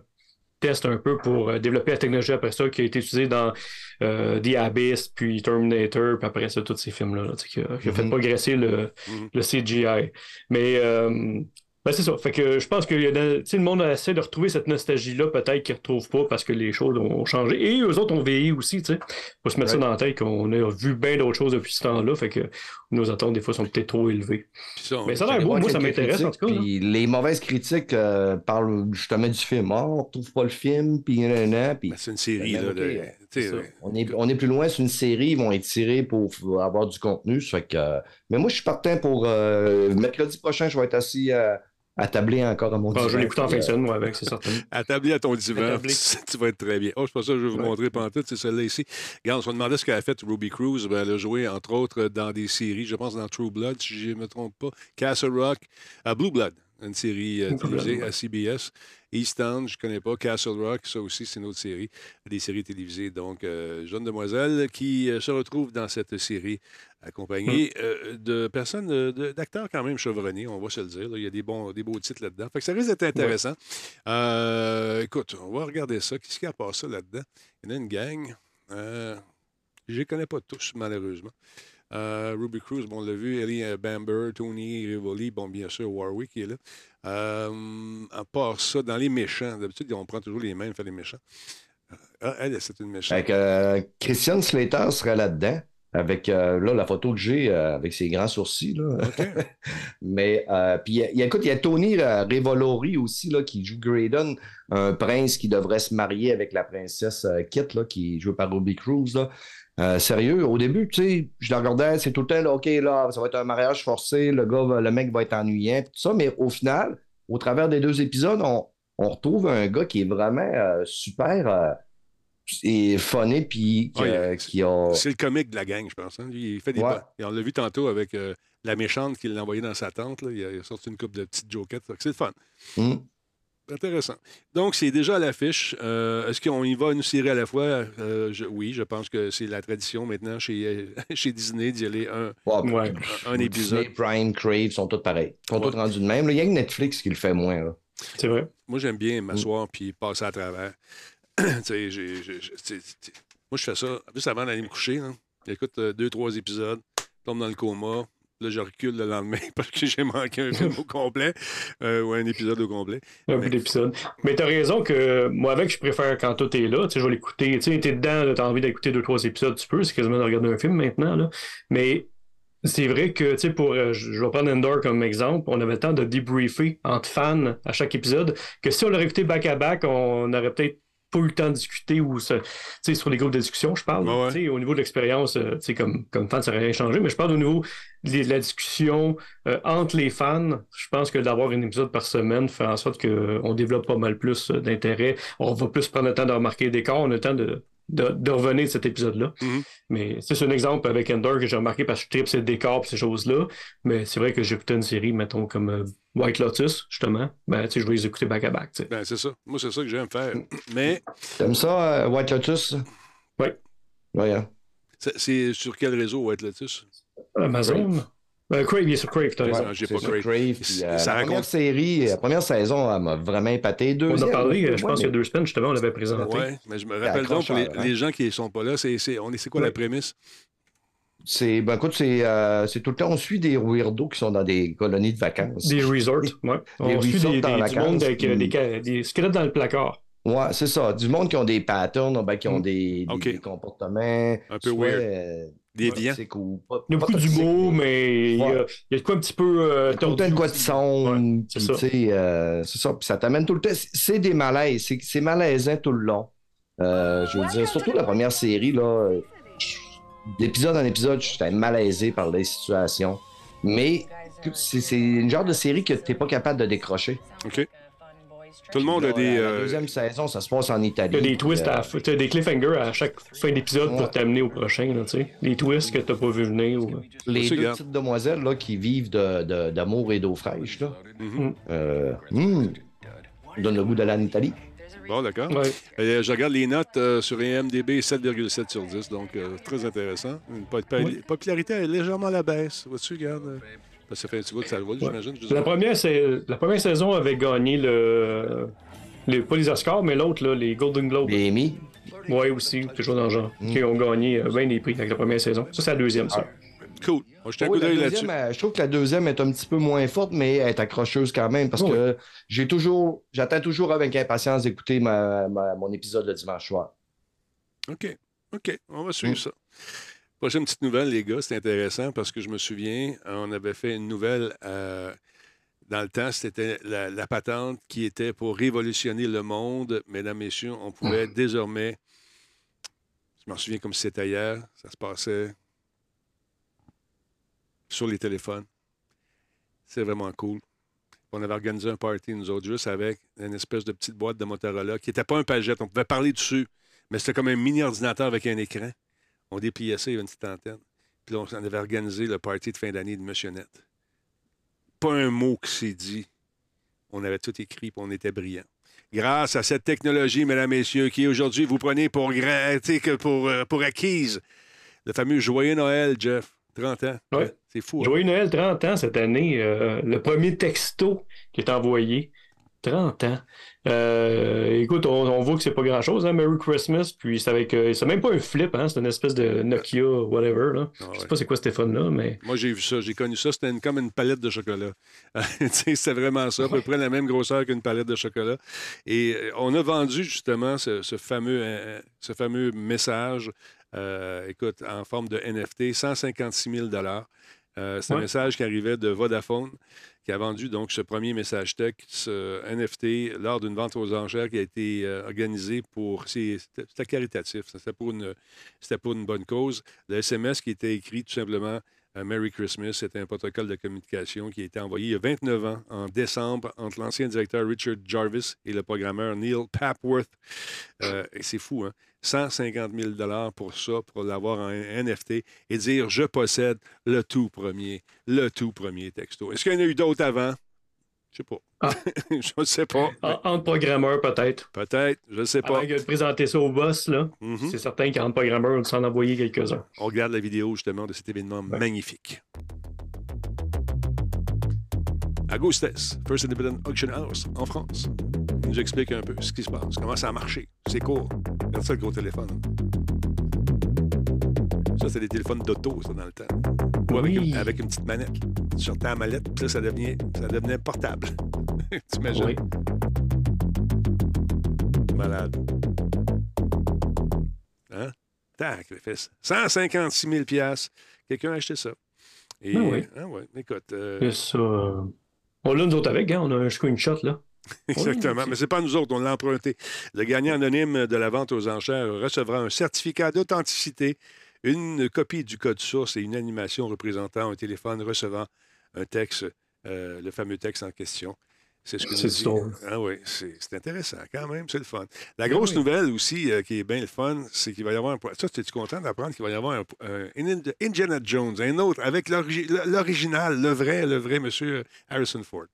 test un peu pour euh, développer la technologie après ça qui a été utilisé dans euh, The Abyss, puis Terminator, puis après ça, tous ces films-là, là, tu sais, qui, a- qui fait Mhm. progresser le, Mhm. le CGI. Mais euh, Ben, c'est ça. Fait que je pense que le monde essaie de retrouver cette nostalgie-là, peut-être qu'ils ne retrouvent pas parce que les choses ont changé. Et eux autres ont vieilli aussi, tu sais. Faut se mettre ça dans la tête qu'on a vu bien d'autres choses depuis ce temps-là. Fait que nos attentes, des fois, sont peut-être trop élevées. Ça, Mais ça a l'air beau. Moi, ça m'intéresse, en tout cas. Puis les mauvaises critiques euh, parlent justement du film. Ah, on retrouve pas le film, puis nanana, puis Ben, c'est une série, Ben, là. de- euh, on, est, on est plus loin, c'est une série, ils vont être tirés pour avoir du contenu. fait que, euh, mais moi, je suis partant pour euh, mercredi prochain, je vais être assis euh, attablé encore à mon Bon, je divan, vais l'écouter en fin de euh, semaine, moi, avec, c'est certain. (laughs) Attablé à ton divan, (laughs) tu vas être très bien. Oh, c'est pas ça que je vais vous Ouais. montrer pendant tout, c'est celle-là ici. Regarde, on se demandait ce qu'elle a fait Ruby Cruz. Ben, elle a joué, entre autres, dans des séries, je pense dans True Blood, si je ne me trompe pas, Castle Rock, à Blue Blood, une série euh, télévisée à CBS. Easttown, je ne connais pas. Castle Rock, ça aussi, c'est une autre série, des séries télévisées. Donc, euh, jeune demoiselle qui euh, se retrouve dans cette série accompagnée euh, de personnes, euh, d'acteurs quand même chevronnés, on va se le dire. là. Il y a des, bons, des beaux titres là-dedans. Fait que ça risque d'être intéressant. Euh, écoute, on va regarder ça. Qu'est-ce qu'il y a à part ça là-dedans? Il y en a une gang. Je ne les connais pas tous, malheureusement. Euh, Ruby Cruz, bon, on l'a vu. Ellie euh, Bamber, Tony Rivoli, bon, bien sûr, Warwick qui est là. Euh, à part ça, dans les méchants, d'habitude, on prend toujours les mêmes, faire les méchants. Ah, elle, c'est une méchante. Fait euh, Christian Slater serait là-dedans, avec là, la photo que j'ai avec ses grands sourcils. Là. (laughs) Mais euh, puis, écoute, il y a Tony Revolori aussi, là, qui joue Graydon, un prince qui devrait se marier avec la princesse Kit, là, qui est jouée par Ruby Cruz. Là. Euh, sérieux, au début, tu sais, je le regardais, c'est tout le temps, là, OK, là, ça va être un mariage forcé, le gars, le mec va être ennuyant, tout ça, mais au final, au travers des deux épisodes, on, on retrouve un gars qui est vraiment euh, super euh, et funny, puis qui, Ouais, qui a... C'est le comique de la gang, je pense. hein. Lui, il fait des Ouais. pas- Et on l'a vu tantôt avec la méchante qui l'a envoyé dans sa tente. là. Il, a, sorti une coupe de petites jokettes. C'est le fun. Hmm. Intéressant. Donc, c'est déjà à l'affiche. Euh, Est-ce qu'on y va une série à la fois? Euh, je- oui, je pense que c'est la tradition maintenant chez, euh, (laughs) chez Disney d'y aller un, Ouais, Ouais. un épisode. Disney, Prime, Crave sont tous pareils. Ils sont Ouais. tous rendus de même. Il y a que Netflix qui le fait moins. là. C'est vrai. Moi, j'aime bien m'asseoir puis passer à travers. moi, je fais ça juste avant d'aller me coucher. là. J'écoute euh, deux, trois épisodes, tombe dans le coma. Là, je recule le lendemain (laughs) parce que j'ai manqué un film au complet euh, ou un épisode au complet. Un peu d'épisode. Mais t'as raison que moi, avec, je préfère quand tout est là. Tu sais, je vais l'écouter. Tu sais, t'es dedans, t'as envie d'écouter deux, trois épisodes, tu peux. C'est quasiment de regarder un film maintenant. Là. Mais c'est vrai que, tu sais, pour. euh, je je vais prendre Endor comme exemple. On avait le temps de débriefer entre fans à chaque épisode. Que si on l'aurait écouté back-à-back, on aurait peut-être pas eu le temps de discuter ou se- sur les groupes de discussion, je parle. Ouais. Au niveau de l'expérience, euh, comme, comme fan, ça n'aurait rien changé. Mais je parle au niveau de la discussion euh, entre les fans. Je pense que d'avoir un épisode par semaine fait en sorte qu'on développe pas mal plus euh, d'intérêt. On va plus prendre le temps de remarquer les décors. On a le temps de, de, de revenir de cet épisode-là. Mhm. Mais c'est c'est un exemple avec Endor que j'ai remarqué parce que je tripe ces décors et ces choses-là. Mais c'est vrai que j'ai écouté une série, mettons, comme euh, White Lotus, justement. Ben, tu sais, je vais les écouter back-à-back. Ben, c'est ça. Moi, c'est ça que j'aime faire. Mais T'aimes ça, euh, White Lotus? Oui. Oui, hein? c'est- c'est sur quel réseau White Lotus? Amazon. Euh, Crave, il est sur Crave, t'as raison. Ouais, j'ai C'est pas Crave. Crave, puis, euh, Ça la raconte- première série, la première saison, elle m'a vraiment épaté. On Deuxième, en a parlé, ouais, euh, je pense, il y a mais deux semaines, justement, on l'avait présenté. Oui, mais je me rappelle donc pour les, hein. gens qui ne sont pas là, c'est c'est- on est- c'est quoi la prémisse? C'est, ben, écoute, c'est, euh, c'est tout le temps, on suit des weirdos qui sont dans des colonies de vacances. Des resorts, ouais. On suit des, dans des- la du monde vacances, avec euh, puis- des, squelettes dans le placard. Ouais, c'est ça. Du monde qui ont des patterns, ben, qui ont Mm. des, des- comportements. Un peu soit, weird. Déviant. pas- Il y a pas beaucoup d'humour, mais- il y, a, Ouais. il y a de quoi un petit peu euh, Tout le temps de quoi de Ouais, c'est ça. euh, c'est ça. Puis ça t'amène tout le temps. C'est- des malaises. C'est, malaisant tout le long. Euh, je veux dire, surtout la première série, là. euh, D'épisode en épisode, j'étais malaisé par les situations. Mais c'est, c'est une genre de série que t'es pas capable de décrocher. OK. Tout le monde a des. La, la euh, deuxième saison, ça se passe en Italie. A des twists, Euh, à, t'as des cliffhangers à chaque fin d'épisode Ouais. pour t'amener au prochain, là, tu sais. Des twists que t'as pas vu venir. Ou... Les deux regarde. petites demoiselles là, qui vivent de- de- d'amour et d'eau fraîche, là. mhm. Euh, hmm, donne le goût d'aller en Italie. Bon, d'accord. Ouais. Euh, je regarde les notes euh, sur IMDB, 7,7 sur 10, donc euh, très intéressant. Une popularité est légèrement à la baisse. Vois-tu, regarde? Euh, parce que ça fait un petit bout que ça le j'imagine. je La première, c'est- la première saison avait gagné le. Les, pas les Oscars, mais l'autre, là, les Golden Globes. Les Amy, Ouais, aussi, quelque chose dans le genre. Mm. Qui ont gagné euh, bien des prix avec la première saison. Ça, c'est la deuxième, ça. Cool. Moi, Oui, d'œil deuxième, là-dessus. euh, je trouve que la deuxième est un petit peu moins forte, mais elle est accrocheuse quand même parce Oui. que j'ai toujours, j'attends toujours avec impatience d'écouter ma- ma- mon épisode le dimanche soir. OK. OK. On va suivre Mm. ça. Prochaine petite nouvelle, les gars, c'est intéressant parce que je me souviens, on avait fait une nouvelle euh, dans le temps, c'était la, la patente qui était pour révolutionner le monde. Mesdames, messieurs, on pouvait (clears throat) désormais, je m'en souviens comme si c'était hier, ça se passait sur les téléphones. C'est vraiment cool. On avait organisé un party, nous autres, juste avec une espèce de petite boîte de Motorola qui n'était pas un pagette. On pouvait parler dessus, mais c'était comme un mini-ordinateur avec un écran. On dépliait ça, il y avait une petite antenne. Puis là, on avait organisé le party de fin d'année de Monsieur Net. Pas un mot qui s'est dit. On avait tout écrit, puis on était brillants. Grâce à cette technologie, mesdames, messieurs, qui aujourd'hui vous prenez pour, que pour, euh, pour acquise, le fameux Joyeux Noël, Jeff. 30 ans. Ouais. C'est fou. hein? Joyeux Noël, 30 ans cette année. euh, le premier texto qui est envoyé. 30 ans. Euh, écoute, on, on voit que c'est pas grand-chose, hein, Merry Christmas. Puis c'est avec. euh, c'est même pas un flip, hein, c'est une espèce de Nokia, whatever. Là. Ah Je sais pas c'est quoi ce téléphone-là, mais. Moi, j'ai vu ça, j'ai connu ça. C'était une- comme une palette de chocolat. (laughs) C'était vraiment ça, à peu près la même grosseur qu'une palette de chocolat. Et euh, on a vendu justement ce, ce fameux, euh, ce fameux message, écoute, en forme de NFT, 156 000 euh, C'est un message qui arrivait de Vodafone, qui a vendu donc ce premier message tech, ce NFT, lors d'une vente aux enchères qui a été euh, organisée pour. C'était caritatif, c'était pour, une, c'était pour une bonne cause. Le SMS qui était écrit tout simplement euh, Merry Christmas, c'était un protocole de communication qui a été envoyé il y a 29 ans, en décembre, entre l'ancien directeur Richard Jarvis et le programmeur Neil Papworth. C'est fou, hein? 150 000 pour ça, pour l'avoir en NFT et dire je possède le tout premier, le tout premier texto. Est-ce qu'il y en a eu d'autres avant? Je sais pas. Ah. (laughs) je ne sais pas. En, entre programmeurs, peut-être. Peut-être, je ne sais pas. Avant de présenter ça au boss, là, Mhm. c'est certain qu'en programmeur, on s'en envoyer quelques-uns. On regarde la vidéo justement de cet événement magnifique. Agustes, First Independent Auction House en France. Nous explique un peu ce qui se passe, comment ça a marché. C'est court. Regarde ça, le gros téléphone. Ça, c'est des téléphones d'auto, ça, dans le temps. Ou avec, Oui. une, avec une petite manette. Tu sortais la mallette, puis là, ça devenait, ça devenait portable. (laughs) T'imagines? Oui. Malade. Hein? Tac, les fesses. 156 000 Quelqu'un a acheté ça. Et, Ben oui. ah ouais, écoute, euh, ça. euh, On l'a nous autres avec, hein? on a un screenshot là. (laughs) Exactement, mais c'est pas nous autres, on l'a emprunté. Le gagnant anonyme de la vente aux enchères recevra un certificat d'authenticité, une copie du code source et une animation représentant un téléphone recevant un texte, euh, le fameux texte en question. C'est ce que nous dit. Ah oui, c'est intéressant quand même, c'est le fun. La grosse nouvelle aussi euh, qui est bien le fun, c'est qu'il va y avoir un. Ça, es-tu content d'apprendre qu'il va y avoir un, un Ind- Indiana Jones, un autre, avec l'origi- l'original, le vrai, le vrai monsieur Harrison Ford?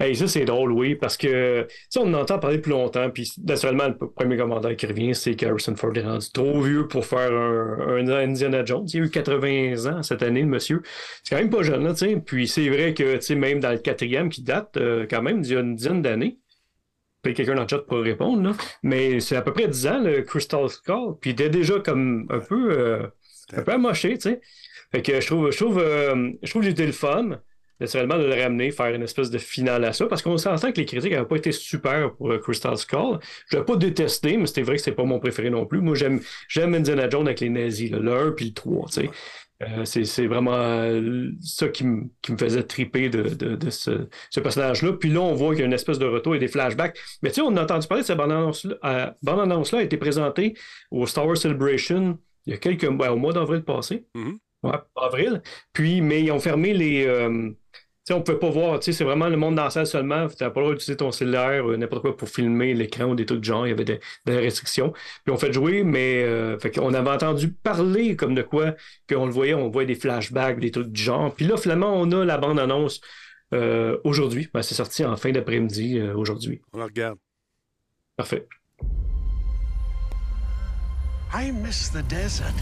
Hey, ça, c'est drôle, oui, parce que sais, on en entend parler plus longtemps, puis naturellement, le premier commentaire qui revient, c'est qu'Harrison Ford est rendu trop vieux pour faire un, un Indiana Jones. Il a eu 80 ans cette année, le monsieur. C'est quand même pas jeune, là, tu sais. Puis c'est vrai que, tu sais, même dans le quatrième, qui date euh, quand même d'il y a une dizaine d'années, peut-être quelqu'un dans le chat pour répondre, là, mais c'est à peu près 10 ans, le Crystal Skull, puis il était déjà comme un peu, euh, un peu amoché, tu sais. Fait que je trouve, je trouve, euh, je trouve que c'était le fun naturellement de le ramener, faire une espèce de finale à ça, parce qu'on s'entend que les critiques n'avaient pas été super pour euh, Crystal Skull. Je l'ai pas détesté, mais c'était vrai que c'était pas mon préféré non plus. Moi, j'aime j'aime Indiana Jones avec les nazis, là, le 1 puis le 3, tu sais. Euh, c'est c'est vraiment euh, ça qui, me- qui me faisait triper de, de- de ce, ce personnage-là. Puis là, on voit qu'il y a une espèce de retour et des flashbacks. Mais tu sais, on a entendu parler de cette bande-annonce-là. euh, bande-annonce-là a été présentée au Star Wars Celebration il y a quelques mois, au mois d'avril passé. Mhm. Ouais, avril. Puis, mais ils ont fermé les. Tu sais, on ne peut pas voir, tu sais, c'est vraiment le monde dans la salle seulement. Tu n'as pas le droit d'utiliser ton cellulaire, euh, n'importe quoi pour filmer l'écran ou des trucs de genre. Il y avait des, des restrictions. Puis on fait jouer, mais euh, fait on avait entendu parler comme de quoi qu'on le voyait, on voyait des flashbacks, des trucs du genre. Puis là, finalement, on a la bande-annonce euh, aujourd'hui. Ben, c'est sorti en fin d'après-midi euh, aujourd'hui. On la regarde. Parfait. I miss the desert.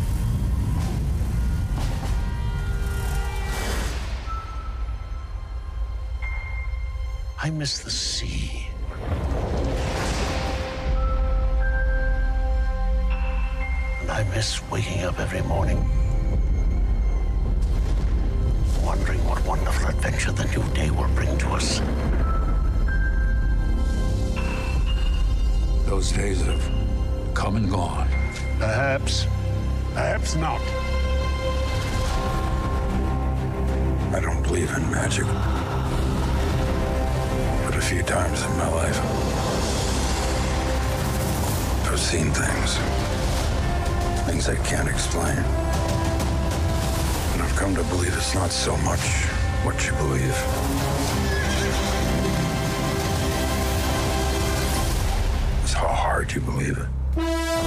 I miss the sea. And I miss waking up every morning wondering what wonderful adventure the new day will bring to us. Those days have come and gone. Perhaps. Perhaps not. I don't believe in magic. Few times in my life, I've seen things. Things I can't explain. And I've come to believe it's not so much what you believe. It's how hard you believe it.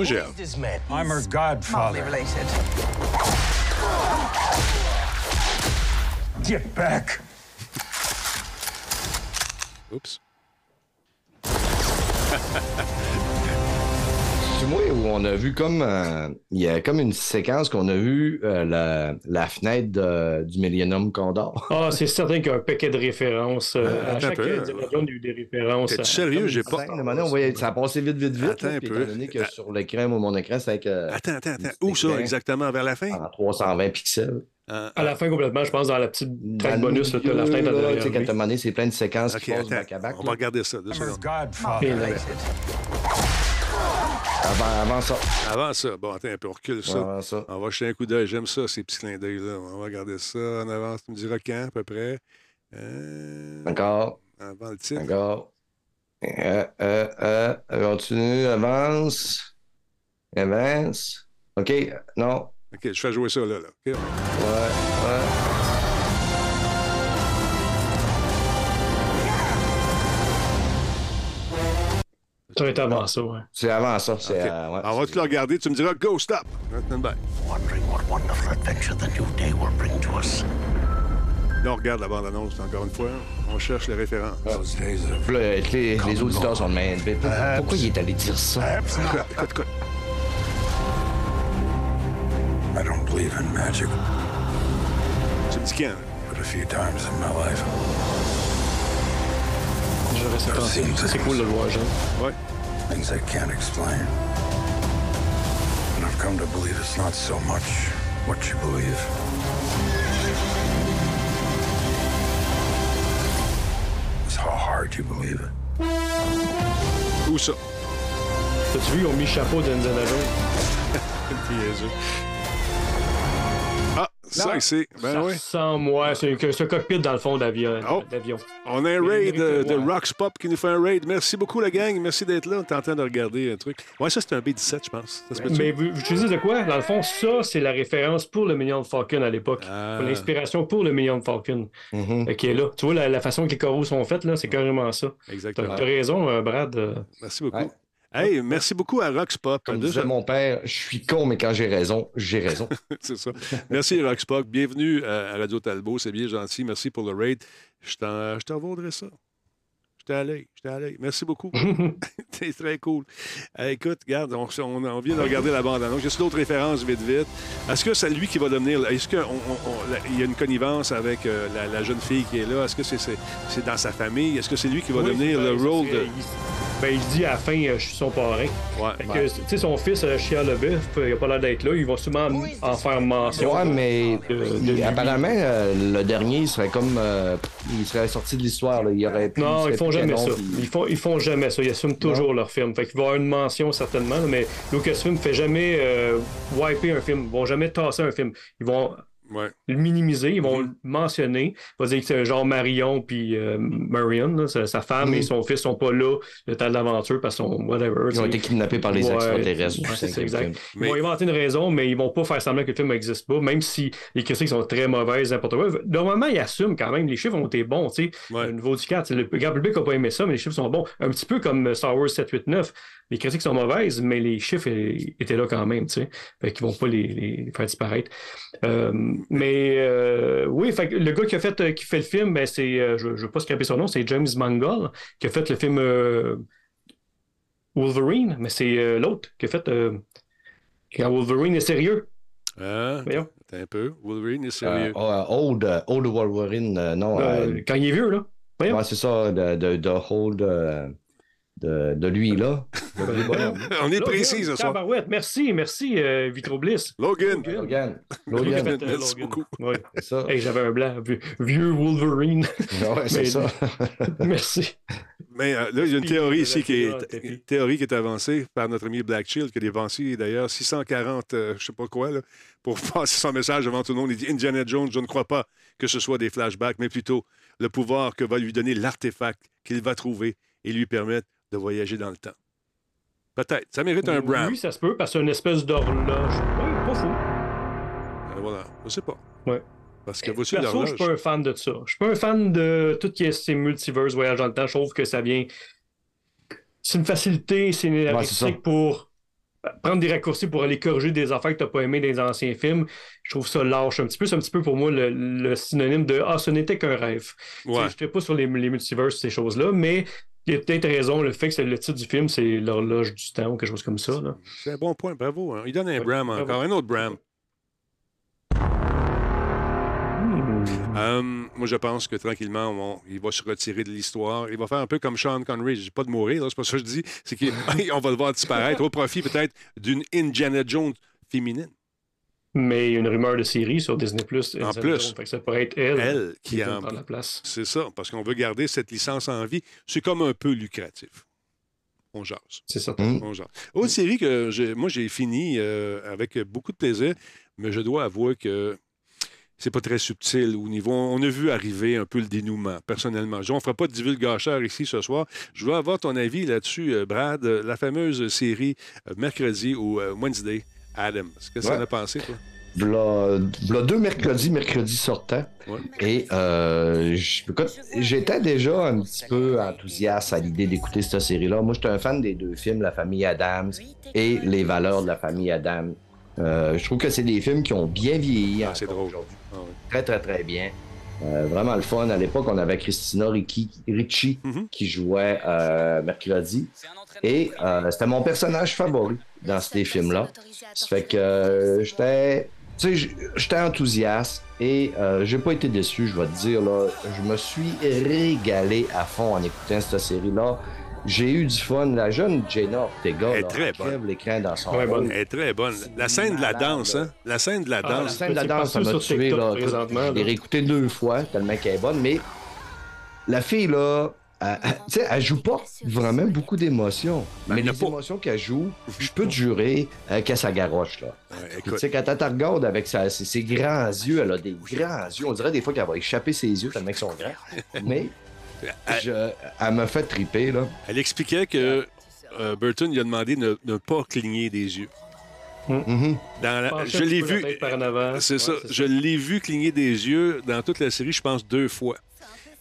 Moi, j'ai hâte. I'm her godfather. related. Get back! Oups. Moi où on a vu comme. euh, Il y a comme une séquence qu'on a vu euh, la, la fenêtre de- du Millennium Condor? Ah, c'est certain qu'il y a un paquet de références. euh, Euh, à chaque y a eu des références. T'es sérieux? J'ai pas. moment on voyait- ça a passé vite, vite, vite. Attends là, un peu. étant donné que sur l'écran, moi, mon écran, c'est avec, euh, Attends, attends, attends. Où ça, exactement? Vers la fin? en 320 pixels. Ah, À la fin, complètement, je pense, dans la petite Dans track le bonus, là, la fenêtre là, Tu sais, quand t'as demandé, c'est plein de séquences qui passent back à back. On là. va regarder ça. deux secondes. Avant, avant ça. Avant ça. Bon, attends un peu. On recule ça. Avant ça. On va jeter un coup d'œil. J'aime ça, ces petits clins d'œil-là. On va regarder ça en avance. Tu me diras quand, à peu près? Euh, Encore. Avant le titre. Encore. Euh, euh, euh, continue, avance. Avance. OK, non. OK, je fais jouer ça, là. là. OK. Ouais, ouais. Ça avant ça, ouais. C'est avant ça. C'est, OK. euh, ouais, On va c'est- te le regarder. Tu me diras go, stop. Stand by. Wondering what wonderful adventure the new day will bring to us. Là, on regarde la bande-annonce encore une fois. On cherche les références. Les, les auditeurs sont de même. Pourquoi il est allé dire ça? Perhaps not. Écoute, écoute, écoute. I don't believe in magic, Tu me dis quand? but a few times in my life. Ça, c'est cool de le voir, jeune. Ouais. Things I can't explain. And I've come to believe it's not so much what you believe. It's how hard you believe it. Où ça? T'as-tu vu, ils ont mis chapeau d'Indiana Jones? Niaiseux. Ça, c'est. Ben ça oui. ressemble, ouais, c'est un cockpit dans le fond d'avion. Oh. On a un raid le de, de Pop qui nous fait un raid. Merci beaucoup, la gang. Merci d'être là. T'es en train de regarder un truc. Ouais, ça, c'est un B17, je pense. Ça? Mais vous, vous utilisez de quoi? Dans le fond, ça, c'est la référence pour le Million Falcon à l'époque. Ah. L'inspiration pour le Million Falcon Mhm. euh, qui est là. Tu vois, la, la façon que les coraux sont faits, là, c'est carrément ça. Exactement. t'as raison, euh, Brad. euh, Merci beaucoup. Ouais. Hey, merci beaucoup à Rocks Pop. Comme disait mon père, je suis con, mais quand j'ai raison, j'ai raison. (laughs) c'est ça. Merci, Rocks Pop. Bienvenue à à Radio Talbot. C'est bien gentil. Merci pour le raid. Je t'en je t'en vaudrais ça. J'étais allé. J'étais allé. Merci beaucoup. (laughs) c'est très cool. Euh, écoute, regarde, on, on- on vient de regarder la bande annonce. Juste d'autres références vite, vite? Est-ce que c'est lui qui va devenir. Est-ce qu'il y a une connivence avec euh, la, la jeune fille qui est là? Est-ce que c'est dans sa famille? Est-ce que c'est lui qui va oui, devenir le rôle de. il- Ben, il dit à la fin, euh, je suis son parrain. Ouais. Fait que, tu sais, son fils, euh, Chia Leboeuf, il a pas l'air d'être là. Ils vont sûrement en faire mention. Ouais, mais de- de il- lui. apparemment, euh, le dernier, il serait comme. euh, il serait sorti de l'histoire. là. Il aurait pu- Non, ils font jamais canon, ça. puis- Ils font, ils font jamais ça. Ils assument toujours leur film. Fait qu'il va y avoir une mention certainement, là, mais Lucasfilm fait jamais euh, wiper un film. Ils vont jamais tasser un film. Ils vont Ouais. le minimiser, ils vont le mentionner. Ils vont dire que c'est genre Marion puis euh, Marion, là, sa, sa femme Mhm. et son fils sont pas là le temps de l'aventure parce qu'ils sont whatever. Ils ont été kidnappés par les Ouais, extraterrestres du ouais, c'est exact. film. Ils vont inventer une raison, mais ils vont pas faire semblant que le film n'existe pas, même si les critiques sont très mauvaises, n'importe quoi. Normalement, ils assument quand même. Les chiffres ont été bons, tu sais. Ouais. Le niveau du 4, le grand public n'a pas aimé ça, mais les chiffres sont bons. Un petit peu comme Star Wars 789. Les critiques sont mauvaises, mais les chiffres euh, étaient là quand même, tu sais. Fait qu'ils vont pas les, les faire disparaître. Euh, mais euh, oui, fait que le gars qui a fait, qui fait le film, ben, c'est, euh, je ne veux pas scraper son nom, c'est James Mangold, qui a fait le film euh, Wolverine, mais c'est euh, l'autre qui a fait euh, quand Wolverine est sérieux. Ah, un peu. Wolverine est Euh, sérieux. euh, old, euh, old Wolverine, euh, non. Euh, euh, quand il est vieux, là. Voyons. ouais, c'est ça, de, de, de Old, euh, de, de lui, là. (laughs) On est précis ce soir. tabarouette, merci, merci, euh, Vitro Bliss. Logan. Logan. Logan. fait, euh, Merci Logan. beaucoup. Hey, J'avais un blanc, vieux, Wolverine. (laughs) Ouais, c'est ça. (laughs) merci. Mais euh, là, il y a une théorie euh, ici qui est, théorie, tapis. une théorie qui est avancée par notre ami Black Shield, qui a dépensé d'ailleurs 640, euh, je sais pas quoi, là, pour passer son message devant tout le monde. Il dit Indiana Jones, je ne crois pas que ce soit des flashbacks, mais plutôt le pouvoir que va lui donner l'artefact qu'il va trouver et lui permettre de voyager dans le temps. Peut-être. Ça mérite un Bram. Oui, ça se peut, parce que c'est une espèce d'horloge. Oui, pas fou. Euh, voilà. Je sais pas. Ouais. Parce que voici Perso, je suis pas un fan de ça. Je suis pas un fan de tout ce qui est ces multiverse, voyage dans le temps. Je trouve que ça vient. C'est une facilité c'est ça. scénaristique pour prendre des raccourcis pour aller corriger des affaires que tu n'as pas aimées dans les anciens films. Je trouve ça lâche un petit peu. C'est un petit peu pour moi le, le synonyme de Ah, ce n'était qu'un rêve. Ouais. Je ne pas sur les, les multiverses, ces choses-là, mais il a peut-être raison. Le fait que c'est le titre du film, c'est l'horloge du temps ou quelque chose comme ça. C'est un bon point, bravo. hein. Il donne un Ouais, Bram bravo. encore, un autre Bram. Hmm. Euh, moi, je pense que tranquillement, il va se retirer de l'histoire. Il va faire un peu comme Sean Connery. Je dis pas de mourir, c'est pas ça que je dis. C'est qu'on (laughs) va le voir disparaître au profit peut-être d'une Indiana Jones féminine. Mais il y a une rumeur de série sur Disney Plus. En plus. Fait que ça pourrait être elle, Elle qui qui prendre la place. C'est ça, parce qu'on veut garder cette licence en vie. C'est comme un peu lucratif. On jase. C'est certain. Mm. On jase. Autre série que moi j'ai fini euh, avec beaucoup de plaisir, mais je dois avouer que c'est pas très subtil au niveau. On a vu arriver un peu le dénouement, personnellement. Je- On ne fera pas de divulgacheur ici ce soir. Je veux avoir ton avis là-dessus, euh, Brad. La fameuse série euh, mercredi ou Wednesday, Adam. Est-ce que ça en a pensé, toi? V'là, deux mercredis, mercredi sortant. Ouais. Et euh, j'étais déjà un petit peu enthousiaste à l'idée d'écouter cette série-là. Moi, j'étais un fan des deux films, La famille Adams et Les valeurs de la famille Adams. Euh, je trouve que c'est des films qui ont bien vieilli. Ah, c'est drôle. aujourd'hui. Ah. Très, très, très bien. Euh, vraiment le fun. À l'époque, on avait Christina Ricci, Ricci Mhm. qui jouait euh, mercredi. Et euh, c'était mon personnage favori dans ces films-là. Ça fait que euh, j'étais. Tu sais, j- j'étais enthousiaste et euh, j'ai pas été déçu, je vais te dire. Là, je me suis régalé à fond en écoutant cette série-là. J'ai eu du fun. La jeune Jenna Ortega, Elle est là, très elle bonne. l'écran dans son bonne. Elle est très bonne. La scène de la danse, hein? La scène de la Ah, La danse. scène de la danse, ça m'a tué. Là. présentement, Je l'ai réécouté deux fois, tellement qu'elle est bonne. Mais la fille, là, elle, elle- tu sais, elle joue pas vraiment beaucoup d'émotions. Ben, mais les pas. émotions qu'elle joue, je peux te jurer euh, qu'elle s'agaroche, là. Ouais, tu sais, quand elle te regarde avec sa- ses, ses grands yeux, elle a des grands yeux. On dirait des fois qu'elle va échapper ses yeux tellement qu'ils sont grands. (laughs) Mais je- elle m'a fait triper, là. elle expliquait que euh, Burton lui a demandé de ne, ne pas cligner des yeux. Dans la- Pencher je l'ai vu. C'est Ouais, ça. Je l'ai vu cligner des yeux dans toute la série, je pense, deux fois.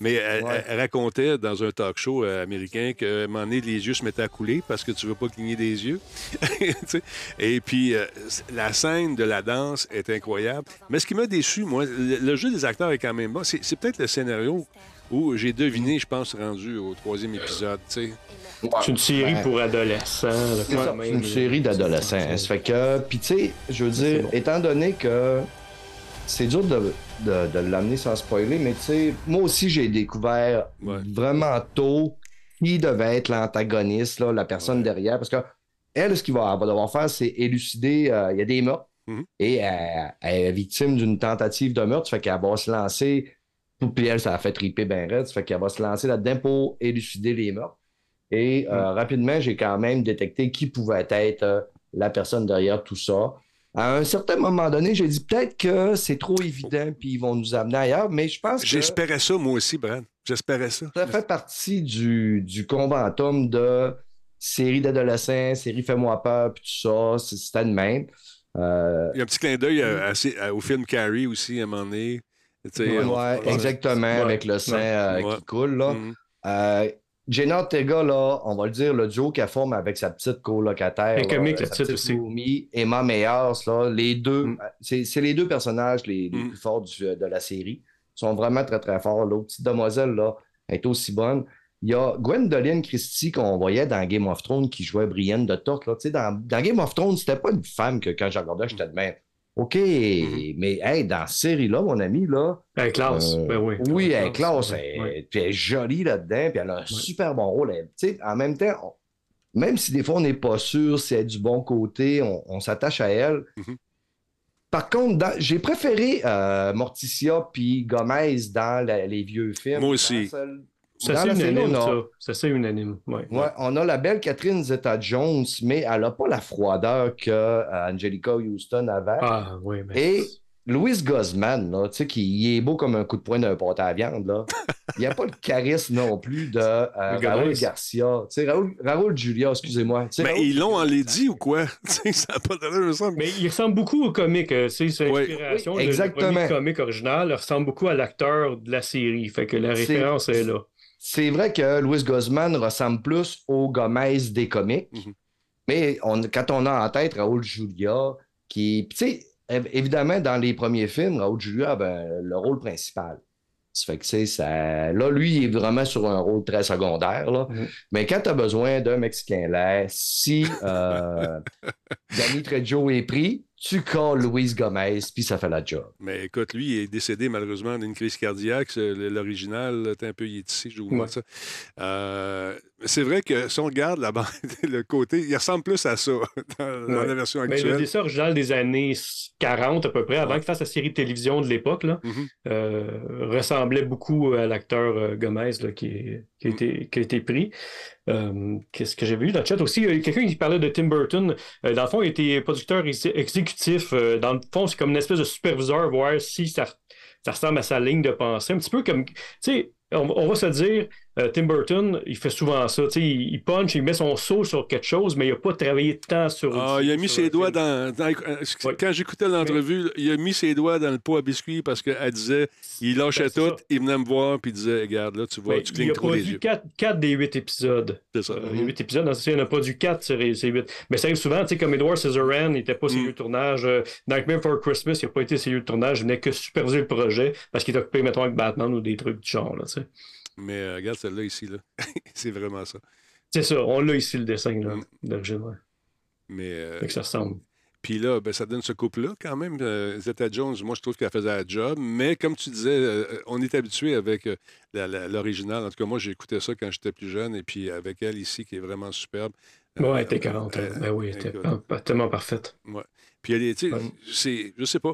Mais elle, Ouais. elle- elle racontait dans un talk show euh, américain moment donné, les yeux se mettaient à couler parce que tu veux pas cligner des yeux. (laughs) Et puis, euh, la scène de la danse est incroyable. Mais ce qui m'a déçu, moi, le, le jeu des acteurs est quand même bon. C'est peut-être le scénario où j'ai deviné, je pense, rendu au troisième épisode. tu sais. C'est une série Ouais. pour adolescents. C'est quand ça, même, c'est une série d'adolescents. hein. Ça fait que, puis tu sais, je veux dire, bon. étant donné que c'est dur de, de, de l'amener sans spoiler, mais tu sais, moi aussi, j'ai découvert Ouais. vraiment tôt qui devait être l'antagoniste, là, la personne Ouais. derrière, parce que elle, ce qu'il va devoir faire, c'est élucider, euh, il y a des meurtres, Mhm. et elle, elle est victime d'une tentative de meurtre, ça fait qu'elle va se lancer, puis elle, ça a fait triper ben raide, ça fait qu'elle va se lancer là-dedans pour élucider les meurtres. Et euh, rapidement, j'ai quand même détecté qui pouvait être euh, la personne derrière tout ça. À un certain moment donné, j'ai dit peut-être que c'est trop évident, puis ils vont nous amener ailleurs, mais je pense que J'espérais ça, moi aussi, Brad. J'espérais ça. ça fait partie du, du conventum de série d'adolescents, série Fais-moi peur, puis tout ça. C'était de même. Euh, Il y a un petit clin d'œil à- au film Carrie aussi, à un moment donné. Ouais, on- exactement, Ouais. avec le sang Ouais. euh, Ouais. qui coule. Là. Euh, Jenna Ortega, là, on va le dire, le duo qu'elle forme avec sa petite colocataire. Là, comique, la sa petite petite aussi. Emma Meyers, là, les deux, Mm. c'est c'est les deux personnages les, les Mm. plus forts du- de la série. Ils sont vraiment très, très forts. L'autre petite demoiselle, là, elle est aussi bonne. Il y a Gwendoline Christie qu'on voyait dans Game of Thrones qui jouait Brienne de Torque. Là. Tu sais, Dans, dans Game of Thrones, c'était pas une femme que quand je regardais, j'étais de même. OK, Mm-hmm. mais hey, dans cette série-là, mon ami, là. Elle est classe. euh, Ben oui. Oui, elle est classe. Elle, Ouais. puis elle est jolie là-dedans, puis elle a un super bon rôle. Elle- en même temps, on- même si des fois on n'est pas sûr si elle est du bon côté, on, on s'attache à elle. Mhm. Par contre, j'ai préféré euh, Morticia puis Gomez dans la- les vieux films. Moi aussi. C'est la unanime, on a- ça. Ça, c'est unanime. Ouais. Ouais, on a la belle Catherine Zeta-Jones, mais elle n'a pas la froideur que euh, Angelica Houston avait. Ah, oui, mais. Et Louis Guzman, là, tu sais, qui il est beau comme un coup de poing d'un pâté à viande, là. (laughs) Il n'y a pas le charisme non plus de euh. Raoul Garcia. Tu sais, Raoul, Raoul Julia, excusez-moi. Mais Raoul- ils l'ont en Lady ou quoi? (laughs) Ça n'a pas me semble. Mais il ressemble beaucoup au comique. euh, C'est l'inspiration. Oui, le- exactement. Le comique original ressemble beaucoup à l'acteur de la série. Fait que la référence est là. C'est vrai que Louis Guzman ressemble plus au Gomez des comiques, Mhm. mais on, quand on a en tête Raoul Julia, qui, tu sais, év- évidemment, dans les premiers films, Raoul Julia avait le rôle principal. Ça fait que, tu sais, ça... là, lui, il est vraiment sur un rôle très secondaire, là. Mhm. Mais quand tu as besoin d'un Mexicain là, si euh, (laughs) Danny Trejo est pris, tu calls Louise Gomez, puis ça fait la job. Mais écoute, lui, il est décédé malheureusement d'une crise cardiaque. L'original, t'es un peu, il est ici, je vous Ouais. montre ça. Euh, c'est vrai que si on regarde la bande, (laughs) le côté, il ressemble plus à ça (laughs) dans, la version Mais le actuelle. dessin original des années 40 à peu près, avant Ouais. qu'il fasse la série de télévision de l'époque, Mhm. euh, ressemblait beaucoup à l'acteur euh, Gomez là, qui, est- qui, a été, qui a été pris. Euh, Qu'est-ce que j'ai vu dans le chat aussi? Il y a quelqu'un qui parlait de Tim Burton. Dans le fond, il était producteur ex- exécutif. Dans le fond, c'est comme une espèce de superviseur, voir si ça, ça ressemble à sa ligne de pensée. Un petit peu comme, tu sais, on, on va se dire, Tim Burton, il fait souvent ça. Il, il punch, il met son saut sur quelque chose, mais il n'a pas travaillé tant sur. Ah, il a mis ses doigts dans. dans- euh. Quand j'écoutais l'entrevue, il a mis ses doigts dans le pot à biscuits parce qu'elle disait il lâchait Ben, tout, ça. il venait me voir, puis il disait Regarde, là, tu vois, tu il clignes a trop les produit yeux. 4, des 8 épisodes. C'est ça. Euh, il y a 8 épisodes, dans il en a produit 4 sur les 8. Mais ça arrive souvent, tu sais, comme Edward Scissorhands, il n'était pas sur Mm. le tournage. Euh, Nightmare for Christmas, il n'a pas été sur le tournage, il venait que superviser le projet parce qu'il était occupé, mettons, avec Batman ou des trucs du genre. Là, tu sais. Mais euh, regarde celle-là ici, là. (laughs) c'est vraiment ça. c'est ça, on l'a ici le dessin là, Mm. d'origine. ouais. Mais. euh, que ça ressemble. Puis là, ben, ça donne ce couple-là quand même. Euh, Zeta Jones, moi, je trouve qu'elle faisait la job. Mais comme tu disais, euh, on est habitué avec euh, l'original. En tout cas, moi, j'ai écouté ça quand j'étais plus jeune. Et puis avec elle ici, qui est vraiment superbe. Ouais, elle était 40. euh, ben oui, elle était tellement parfaite. Ouais. Puis elle est, tu sais, Ouais. c'est, je sais pas.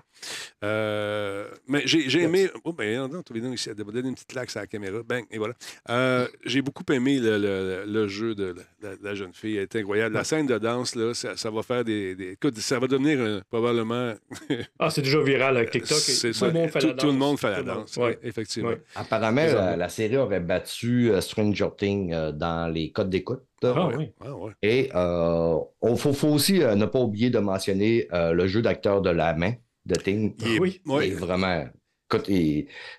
Euh, mais j'ai, j'ai aimé. Oh, ben, non, non, ici, elle m'a donné une petite claque sur la caméra. Bang, et voilà. Euh, j'ai beaucoup aimé le, le- le jeu de la, jeune fille. Elle est incroyable. La scène de danse, là, ça, ça va faire des. des- écoute, ça va devenir euh, probablement. (laughs) Ah, c'est déjà viral avec TikTok. c'est tout ça. Le monde fait tout, la tout le danse. monde fait la Tout le monde. danse. Ouais. Effectivement. Ouais. Apparemment, Les la, série aurait battu euh, Stranger Things euh, dans les codes d'écoute. Ah Ouais. oui. Ah, ouais. Et euh, il faut, faut aussi euh, ne pas oublier de mentionner euh, le jeu d'acteur de la main de Ting. Est- Oui. Ouais. est vraiment.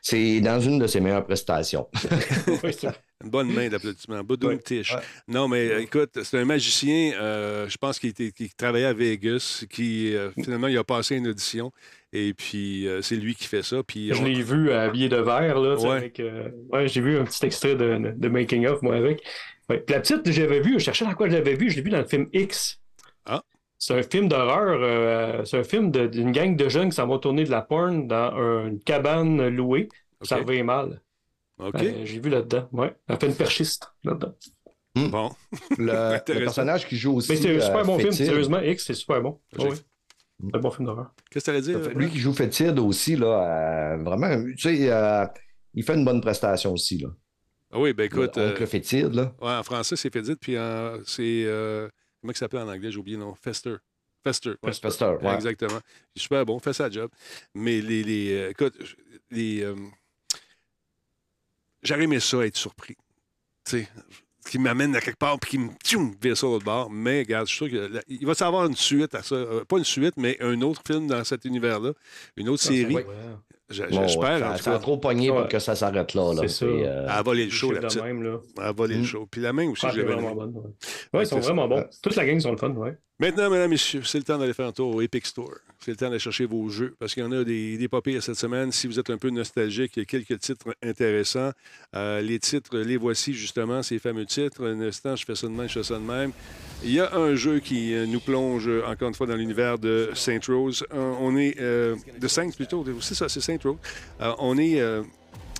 C'est dans une de ses meilleures prestations. (laughs) Oui, ça. Une bonne main d'applaudissement. Boudou Ouais. Tish. Ouais. Non, mais euh, écoute, c'est un magicien, euh, je pense était- qu'il travaillait à Vegas, qui euh, finalement, il a passé une audition. Et puis, euh, c'est lui qui fait ça. Puis, Je on- l'ai vu habillé de vert, là, Ouais. avec, euh, ouais, j'ai vu un petit extrait de, de Making of, moi, avec. Ouais. Puis la petite, j'avais vu, je cherchais dans quoi je l'avais vu, je l'ai vu dans le film X. C'est un film d'horreur, euh, c'est un film d'une gang de jeunes qui s'en vont tourner de la porn dans une cabane louée. Ça OK. revient mal. OK. Euh, j'ai vu là-dedans, ouais. Elle fait une perchiste là-dedans. Bon. (laughs) Le, (laughs) le personnage qui joue aussi. Mais c'est un super euh, bon film, Fétide, sérieusement, X, c'est super bon. Ouais. C'est un bon film d'horreur. Qu'est-ce que tu allais dire? Lui qui joue Fétide aussi, là, euh, vraiment, tu sais, euh, il fait une bonne prestation aussi. Là. Ah oui, ben écoute, Oncle euh, Fétide, là. ouais, en français, c'est Fédite, puis en- c'est. Comment il s'appelle en anglais? J'ai oublié le nom. Fester. Fester. ouais. Fester, ouais. Exactement. Il est super bon, fait sa job. Mais les. les euh, écoute, les. euh, J'aurais aimé ça, être surpris. Tu sais, qui m'amène à quelque part puis qui me tchoum, vire ça l'autre bord. Mais regarde, je suis sûr qu'il va savoir une suite à ça. Euh, pas une suite, mais un autre film dans cet univers-là. Une autre Ah, série. J'espère. ça, a trop pogné Ouais. pour que ça s'arrête là. là. C'est ça. Et, euh, Elle a volé le show, la petite. même, là. Elle a volé le Mm. show. Puis la main aussi, Ah, je l'avais Ouais, ils sont vraiment bons. Toute la gang sont le fun, ouais. Maintenant, mesdames, messieurs, c'est le temps d'aller faire un tour au Epic Store. C'est le temps d'aller chercher vos jeux parce qu'il y en a des, des papiers cette semaine. Si vous êtes un peu nostalgique, il y a quelques titres intéressants. Euh, les titres, les voici justement, ces fameux titres. Un instant, je fais ça de même, je fais ça de même. Il y a un jeu qui euh, nous plonge encore une fois dans l'univers de Saint Rose. Euh, on est euh, de Saints plutôt. C'est ça, c'est Saint Rose. Euh, on est euh,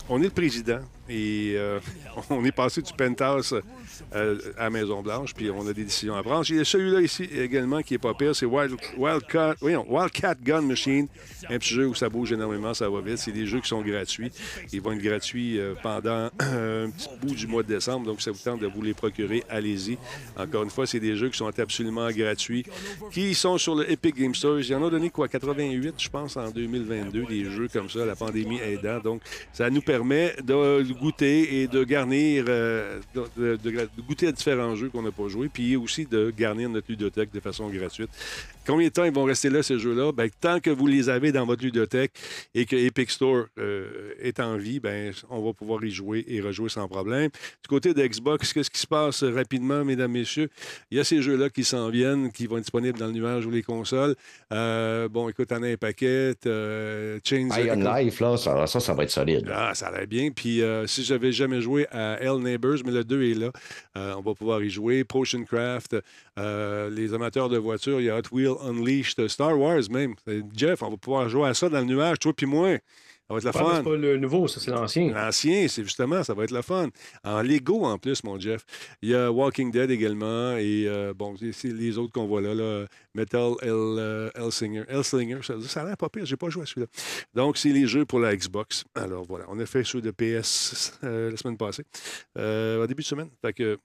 on est le président et euh, (laughs) on est passé du penthouse euh, à la Maison-Blanche, puis on a des décisions à prendre. Il y a celui-là ici également qui est pas pire, c'est Wild, Wildcat, Wildcat Gun Machine, un petit jeu où ça bouge énormément, ça va vite. C'est des jeux qui sont gratuits. Ils vont être gratuits euh, pendant un petit bout du mois de décembre, donc ça vous tente de vous les procurer, allez-y. Encore une fois, c'est des jeux qui sont absolument gratuits, qui sont sur le Epic Game Store. Il y en a donné quoi, 88, je pense, en 2022, des jeux comme ça, la pandémie aidant. Donc, ça nous permet de goûter et de garnir, euh, de, de- goûter à différents jeux qu'on n'a pas joués, puis aussi de garnir notre ludothèque de façon gratuite. Combien de temps ils vont rester là, ces jeux-là? Ben, tant que vous les avez dans votre ludothèque et que Epic Store euh, est en vie, ben, on va pouvoir y jouer et rejouer sans problème. Du côté de Xbox, qu'est-ce qui se passe rapidement, mesdames, messieurs? Il y a ces jeux-là qui s'en viennent, qui vont être disponibles dans le nuage ou les consoles. Euh, bon, écoute, on a un paquet. Euh, Chains... Iron Life, là, ça, ça, ça va être solide. Ah, ça a l'air bien. Puis si j'avais jamais joué à Hell Neighbors, mais le 2 est là, on va pouvoir y jouer. Potion Craft, les amateurs de voitures, il y a Hot Wheel Unleashed, Star Wars même. Euh, Jeff, on va pouvoir jouer à ça dans le nuage, toi puis moi. Ça va être le Ouais, fun. c'est pas le nouveau, ça, c'est l'ancien. L'ancien, c'est justement, ça va être le fun. En Lego en plus, mon Jeff. Il y a Walking Dead également et euh, bon, c'est- les autres qu'on voit là, là. Metal Hell, euh, Hellsinger. Hellsinger, ça, ça a l'air pas pire, j'ai pas joué à celui-là. Donc, c'est les jeux pour la Xbox. Alors voilà, on a fait ceux de PS euh, la semaine passée, euh, au début de semaine. Fait que.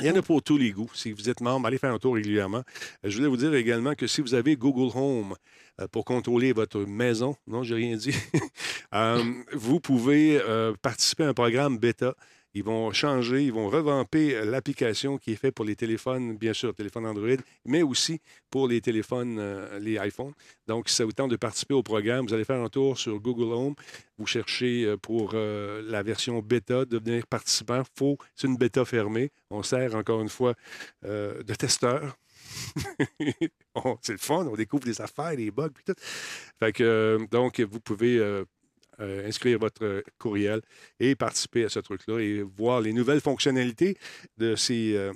Il y en a pour tous les goûts. Si vous êtes membre, allez faire un tour régulièrement. Euh, Je voulais vous dire également que si vous avez Google Home euh, pour contrôler votre maison, non, j'ai rien dit, (laughs) euh, vous pouvez participer à un programme bêta. Ils vont changer, ils vont revamper euh, l'application qui est faite pour les téléphones, bien sûr, téléphones Android, mais aussi pour les téléphones, euh, les iPhones. Donc, si ça vous tente de participer au programme, vous allez faire un tour sur Google Home, vous cherchez euh, pour la version bêta, devenir participant. Faut, c'est une bêta fermée. On sert encore une fois de testeur. (laughs) C'est le fun, on découvre des affaires, des bugs, puis tout. Fait que, donc, vous pouvez euh, inscrire votre euh, courriel et participer à ce truc-là et voir les nouvelles fonctionnalités de ces, euh,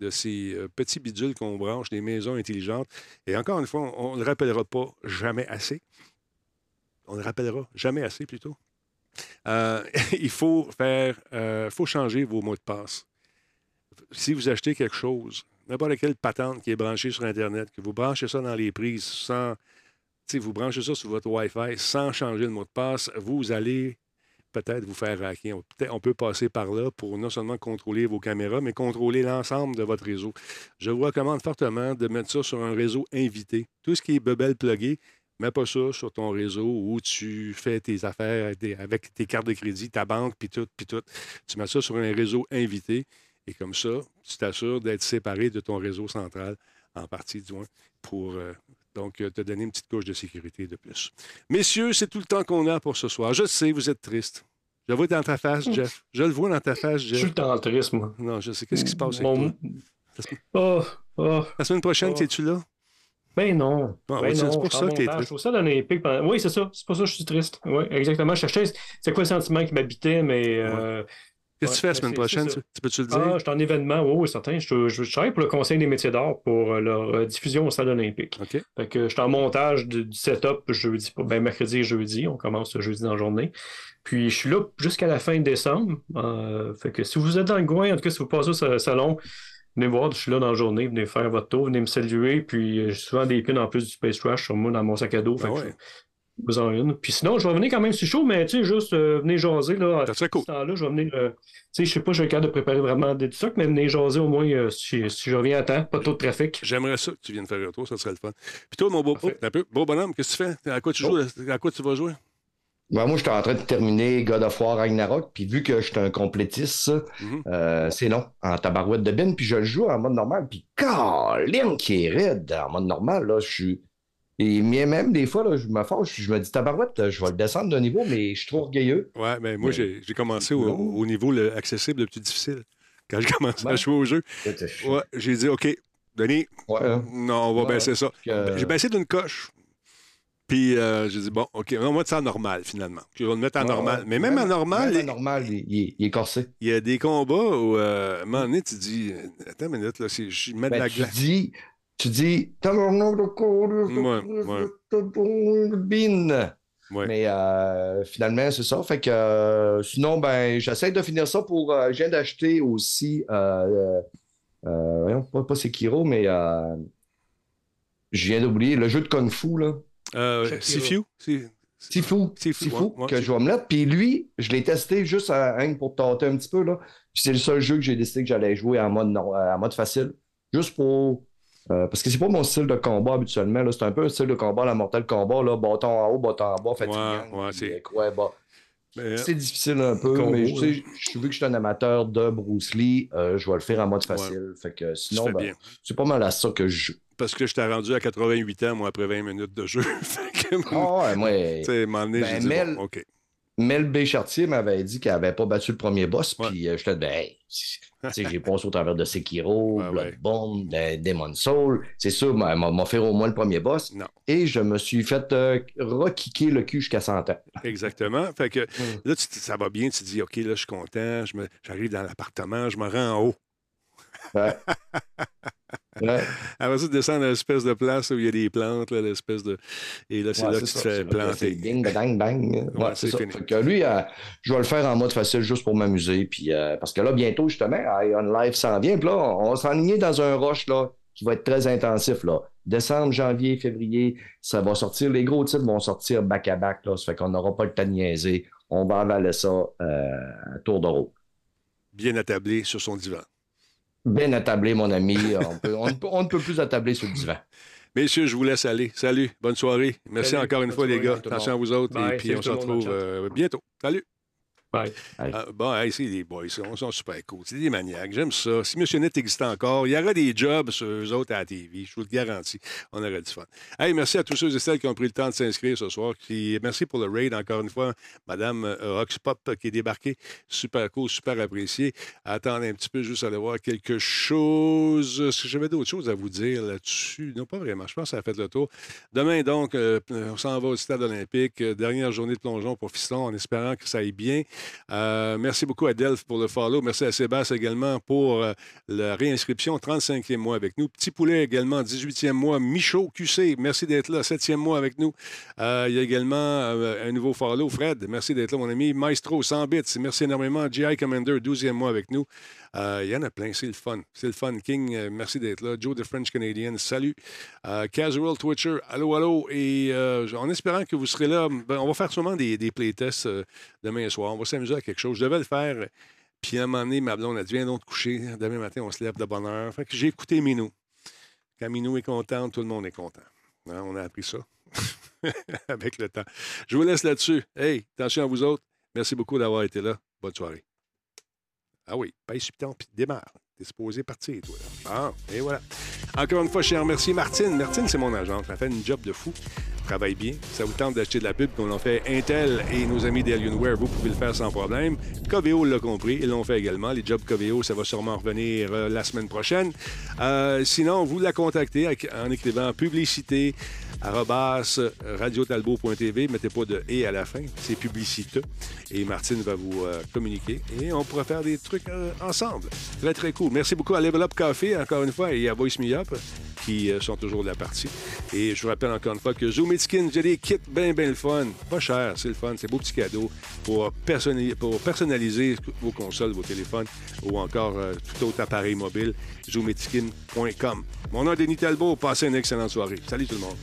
de ces petits bidules qu'on branche, des maisons intelligentes. Et encore une fois, on ne le rappellera pas jamais assez. On ne le rappellera jamais assez, plutôt. (laughs) Il faut faire, faut changer vos mots de passe. Si vous achetez quelque chose, n'importe quelle patente qui est branchée sur Internet, que vous branchez ça dans les prises sans, vous branchez ça sur votre Wi-Fi sans changer le mot de passe, vous allez peut-être vous faire hacker. On, peut- passer par là pour non seulement contrôler vos caméras, mais contrôler l'ensemble de votre réseau. Je vous recommande fortement de mettre ça sur un réseau invité. Tout ce qui est bebel plugué, mets pas ça sur ton réseau où tu fais tes affaires avec tes- avec tes cartes de crédit, ta banque, puis tout, puis tout. Tu mets ça sur un réseau invité et comme ça, tu t'assures d'être séparé de ton réseau central, en partie du moins, pour euh, donc euh, te donner une petite couche de sécurité de plus. Messieurs, c'est tout le temps qu'on a pour ce soir. Je sais, vous êtes triste. Je le vois dans ta face, Jeff. Je le vois dans ta face, Je Jeff. suis le temps triste, moi. Non, je sais. Qu'est-ce qui se passe avec Mon- toi? La semaine- Oh, oh. La semaine prochaine, Oh. es-tu là? Ben non. Ah, ben c'est pour je ça que t'es triste. Je trouve ça l'Olympique. pendant- Oui, c'est ça. C'est pour ça que je suis triste. Oui, exactement. Je cherchais c'est quoi le sentiment qui m'habitait, mais. euh, Qu'est-ce que tu fais la ouais, semaine prochaine? Tu, tu peux-tu le dire? Ah, je suis en événement, oui, oui, certain. Je, je, je travaille pour le Conseil des métiers d'art pour euh, leur euh, diffusion au Stade olympique. Fait que je suis en montage du, du setup jeudi, ben, mercredi et jeudi. On commence jeudi dans la journée. Puis je suis là jusqu'à la fin décembre. Euh, fait que si vous êtes dans le coin, en tout cas, si vous passez au sa- salon, venez voir, je suis là dans la journée, venez faire votre tour, venez me saluer. Puis euh, j'ai souvent des pins en plus du Space Trash sur moi dans mon sac à dos. Fait Ah ouais. Vous en une. Puis sinon, je vais venir quand même sur chaud, mais tu sais, juste euh, venez jaser. Là, Ça serait cool. ce temps-là, je vais venir. euh, tu sais, je sais pas, je suis capable de préparer vraiment des trucs, mais venez jaser au moins euh, si, si je reviens à temps, pas trop de trafic. J'aimerais ça que tu viennes faire un tour, ça serait le fun. Puis toi, mon beau, oh, un peu, beau bonhomme, qu'est-ce que tu fais? À quoi tu joues? À quoi tu vas jouer? Ben, moi, j'étais en train de terminer God of War Ragnarok, puis vu que j'étais un complétiste, Mhm. euh, c'est long, en tabarouette de bin, puis je le joue en mode normal, puis Colin qui est raide en mode normal, là, je suis... Et même des fois, là, je me fâche, je me dis tabarouette, je vais le descendre d'un niveau, mais je suis trop orgueilleux. Ouais, mais moi, Mais- j'ai commencé au, niveau le accessible le plus difficile. Quand j'ai commencé à jouer au jeu, ouais, j'ai dit, OK, Denis, Ouais, hein. non, on va baisser ça. que- J'ai baissé d'une coche. Puis euh, j'ai dit, bon, OK, on va mettre ça en normal, finalement. Puis on va le mettre en normal. Mais même, en normal, même en il- normal, il, il- il est corsé. il y a des combats où, euh, à un moment donné, tu dis, attends une minute, là, je mets de Ben, la tu glace. dis, tu dis, Ouais. Mais euh, finalement, c'est ça. Fait que euh, sinon, ben, j'essaie de finir ça pour. euh, je viens d'acheter aussi. Euh, euh, pas, pas Sekiro, mais euh, je viens d'oublier le jeu de Kung Fu, là. Sifu? Si- Sifu. Sifu, que je vais me mettre. Puis lui, je l'ai testé juste à, hein, pour tenter un petit peu. Là. Puis c'est le seul jeu que j'ai décidé que j'allais jouer en mode, non- en mode facile. Juste pour. Euh, parce que c'est pas mon style de combat habituellement. C'est un peu un style de combat, la Mortal Kombat, là, bâton en haut, bâton en bas, fatigant. Ouais, ouais, c'est- euh, quoi, bah. C'est difficile un peu, Combo, mais je sais, je- vu que je suis un amateur de Bruce Lee, euh, je vais le faire en mode facile. Fait que sinon, ben, c'est pas mal à ça que je joue. Parce que je t'ai rendu à 88 ans, moi, après 20 minutes de jeu. (laughs) Ah ouais, moi. (laughs) Ben, Mel- bon, OK. Mel B. Chartier m'avait dit qu'elle n'avait pas battu le premier boss, Ouais. puis euh, je te dis, ben, hey, j'ai passé au travers de Sekiro, ouais. Bloodborne, de Demon Soul. C'est sûr, m'a m'a- fait au moins le premier boss. Non. Et je me suis fait euh, rekicker le cul jusqu'à 100 ans. Exactement. Fait que Hmm. là, tu- ça va bien, tu te dis, OK, là, je suis content, je me- j'arrive dans l'appartement, je me rends en haut. Ouais. (laughs) Ouais. Après ça, tu descends dans l'espèce de place où il y a des plantes, là, l'espèce de. Et là, c'est Ouais, là que tu te fais planter. Ding, bang, bang. Ouais, c'est c'est ça. fini. Fait que lui, euh, je vais le faire en mode facile juste pour m'amuser. Puis, euh, parce que là, bientôt, justement, Ion Live s'en vient. Puis là, on va s'enligner dans un rush là, qui va être très intensif. Là. Décembre, janvier, février, ça va sortir. Les gros titres vont sortir back-à-back. Là, ça fait qu'on n'aura pas le temps de niaiser. On va avaler ça euh, à tour de roue. Bien attablé sur son divan. Bien attablé, mon ami. On, peut- on ne peut- on ne peut plus attabler sur le divan. Messieurs, je vous laisse aller. Salut, bonne soirée. Merci Salut, encore une fois, les gars. Attention à vous autres. Bye, et puis, on se retrouve euh, bientôt. Salut. Bye. Ah, bon, hey, c'est les boys. Ils sont super cool. C'est des maniaques. J'aime ça. Si Monsieur Net existait encore, il y aurait des jobs sur eux autres à la TV. Je vous le garantis. On aurait du fun. Hey, merci à tous ceux et celles qui ont pris le temps de s'inscrire ce soir. Puis, merci pour le raid, encore une fois. Madame euh, Roxpop euh, qui est débarquée. Super cool, super apprécié. Attendez un petit peu, juste aller voir quelque chose. Est-ce que j'avais d'autres choses à vous dire là-dessus? Non, pas vraiment. Je pense que ça a fait le tour. Demain, donc, euh, on s'en va au stade olympique. Euh, Dernière journée de plongeon pour Fiston, en espérant que ça aille bien. Euh, merci beaucoup à Delph pour le follow. Merci à Sébastien également pour euh, la réinscription. 35e mois avec nous. Petit Poulet également, 18e mois. Michaud QC, merci d'être là. 7e mois avec nous. Euh, il y a également un nouveau follow. Fred, merci d'être là, mon ami. Maestro, 100 bits, merci énormément. GI Commander, 12e mois avec nous. Euh, il y en a plein, c'est le fun. C'est le fun. King, euh, merci d'être là. Joe the French Canadian, salut. Euh, Casual Twitcher, allô, allô. Et en espérant que vous serez là, ben, on va faire sûrement des, des playtests demain soir. On va s'amuser à quelque chose. Je devais le faire. Puis à un moment donné, ma blonde a coucher. Demain matin, on se lève de bonne heure. J'ai écouté Minou. Quand Minou est content, tout le monde est content. Hein, on a appris ça (laughs) avec le temps. Je vous laisse là-dessus. Hey, attention à vous autres. Merci beaucoup d'avoir été là. Bonne soirée. Ah oui, pèse sur puis démarre. T'es supposé partir, toi. Ah, et voilà. Encore une fois, je remercier Martine. Martine, c'est mon agent. Elle fait une job de fou. Travaille bien. Ça vous tente d'acheter de la pub, qu'on en fait Intel et nos amis d'Alienware, vous pouvez le faire sans problème. Coveo l'a compris. Ils l'ont fait également. Les jobs Coveo, ça va sûrement revenir euh, la semaine prochaine. Euh, sinon, vous la contactez en écrivant publicité arrobas radiotalbot.tv. Mettez pas de « et » à la fin. C'est publicité. Et Martine va vous euh, communiquer. Et on pourra faire des trucs ensemble. Très, très cool. Merci beaucoup à Level Up Café, encore une fois, et à Voice Me Up, qui sont toujours de la partie. Et je vous rappelle encore une fois que Zoom j'ai des kits bien, bien le fun. Pas cher, c'est le fun. C'est beau petit cadeau pour, personnaliser, vos consoles, vos téléphones ou encore euh, tout autre appareil mobile. Zoometskin.com. Mon nom est Denis Talbot. Passez une excellente soirée. Salut tout le monde.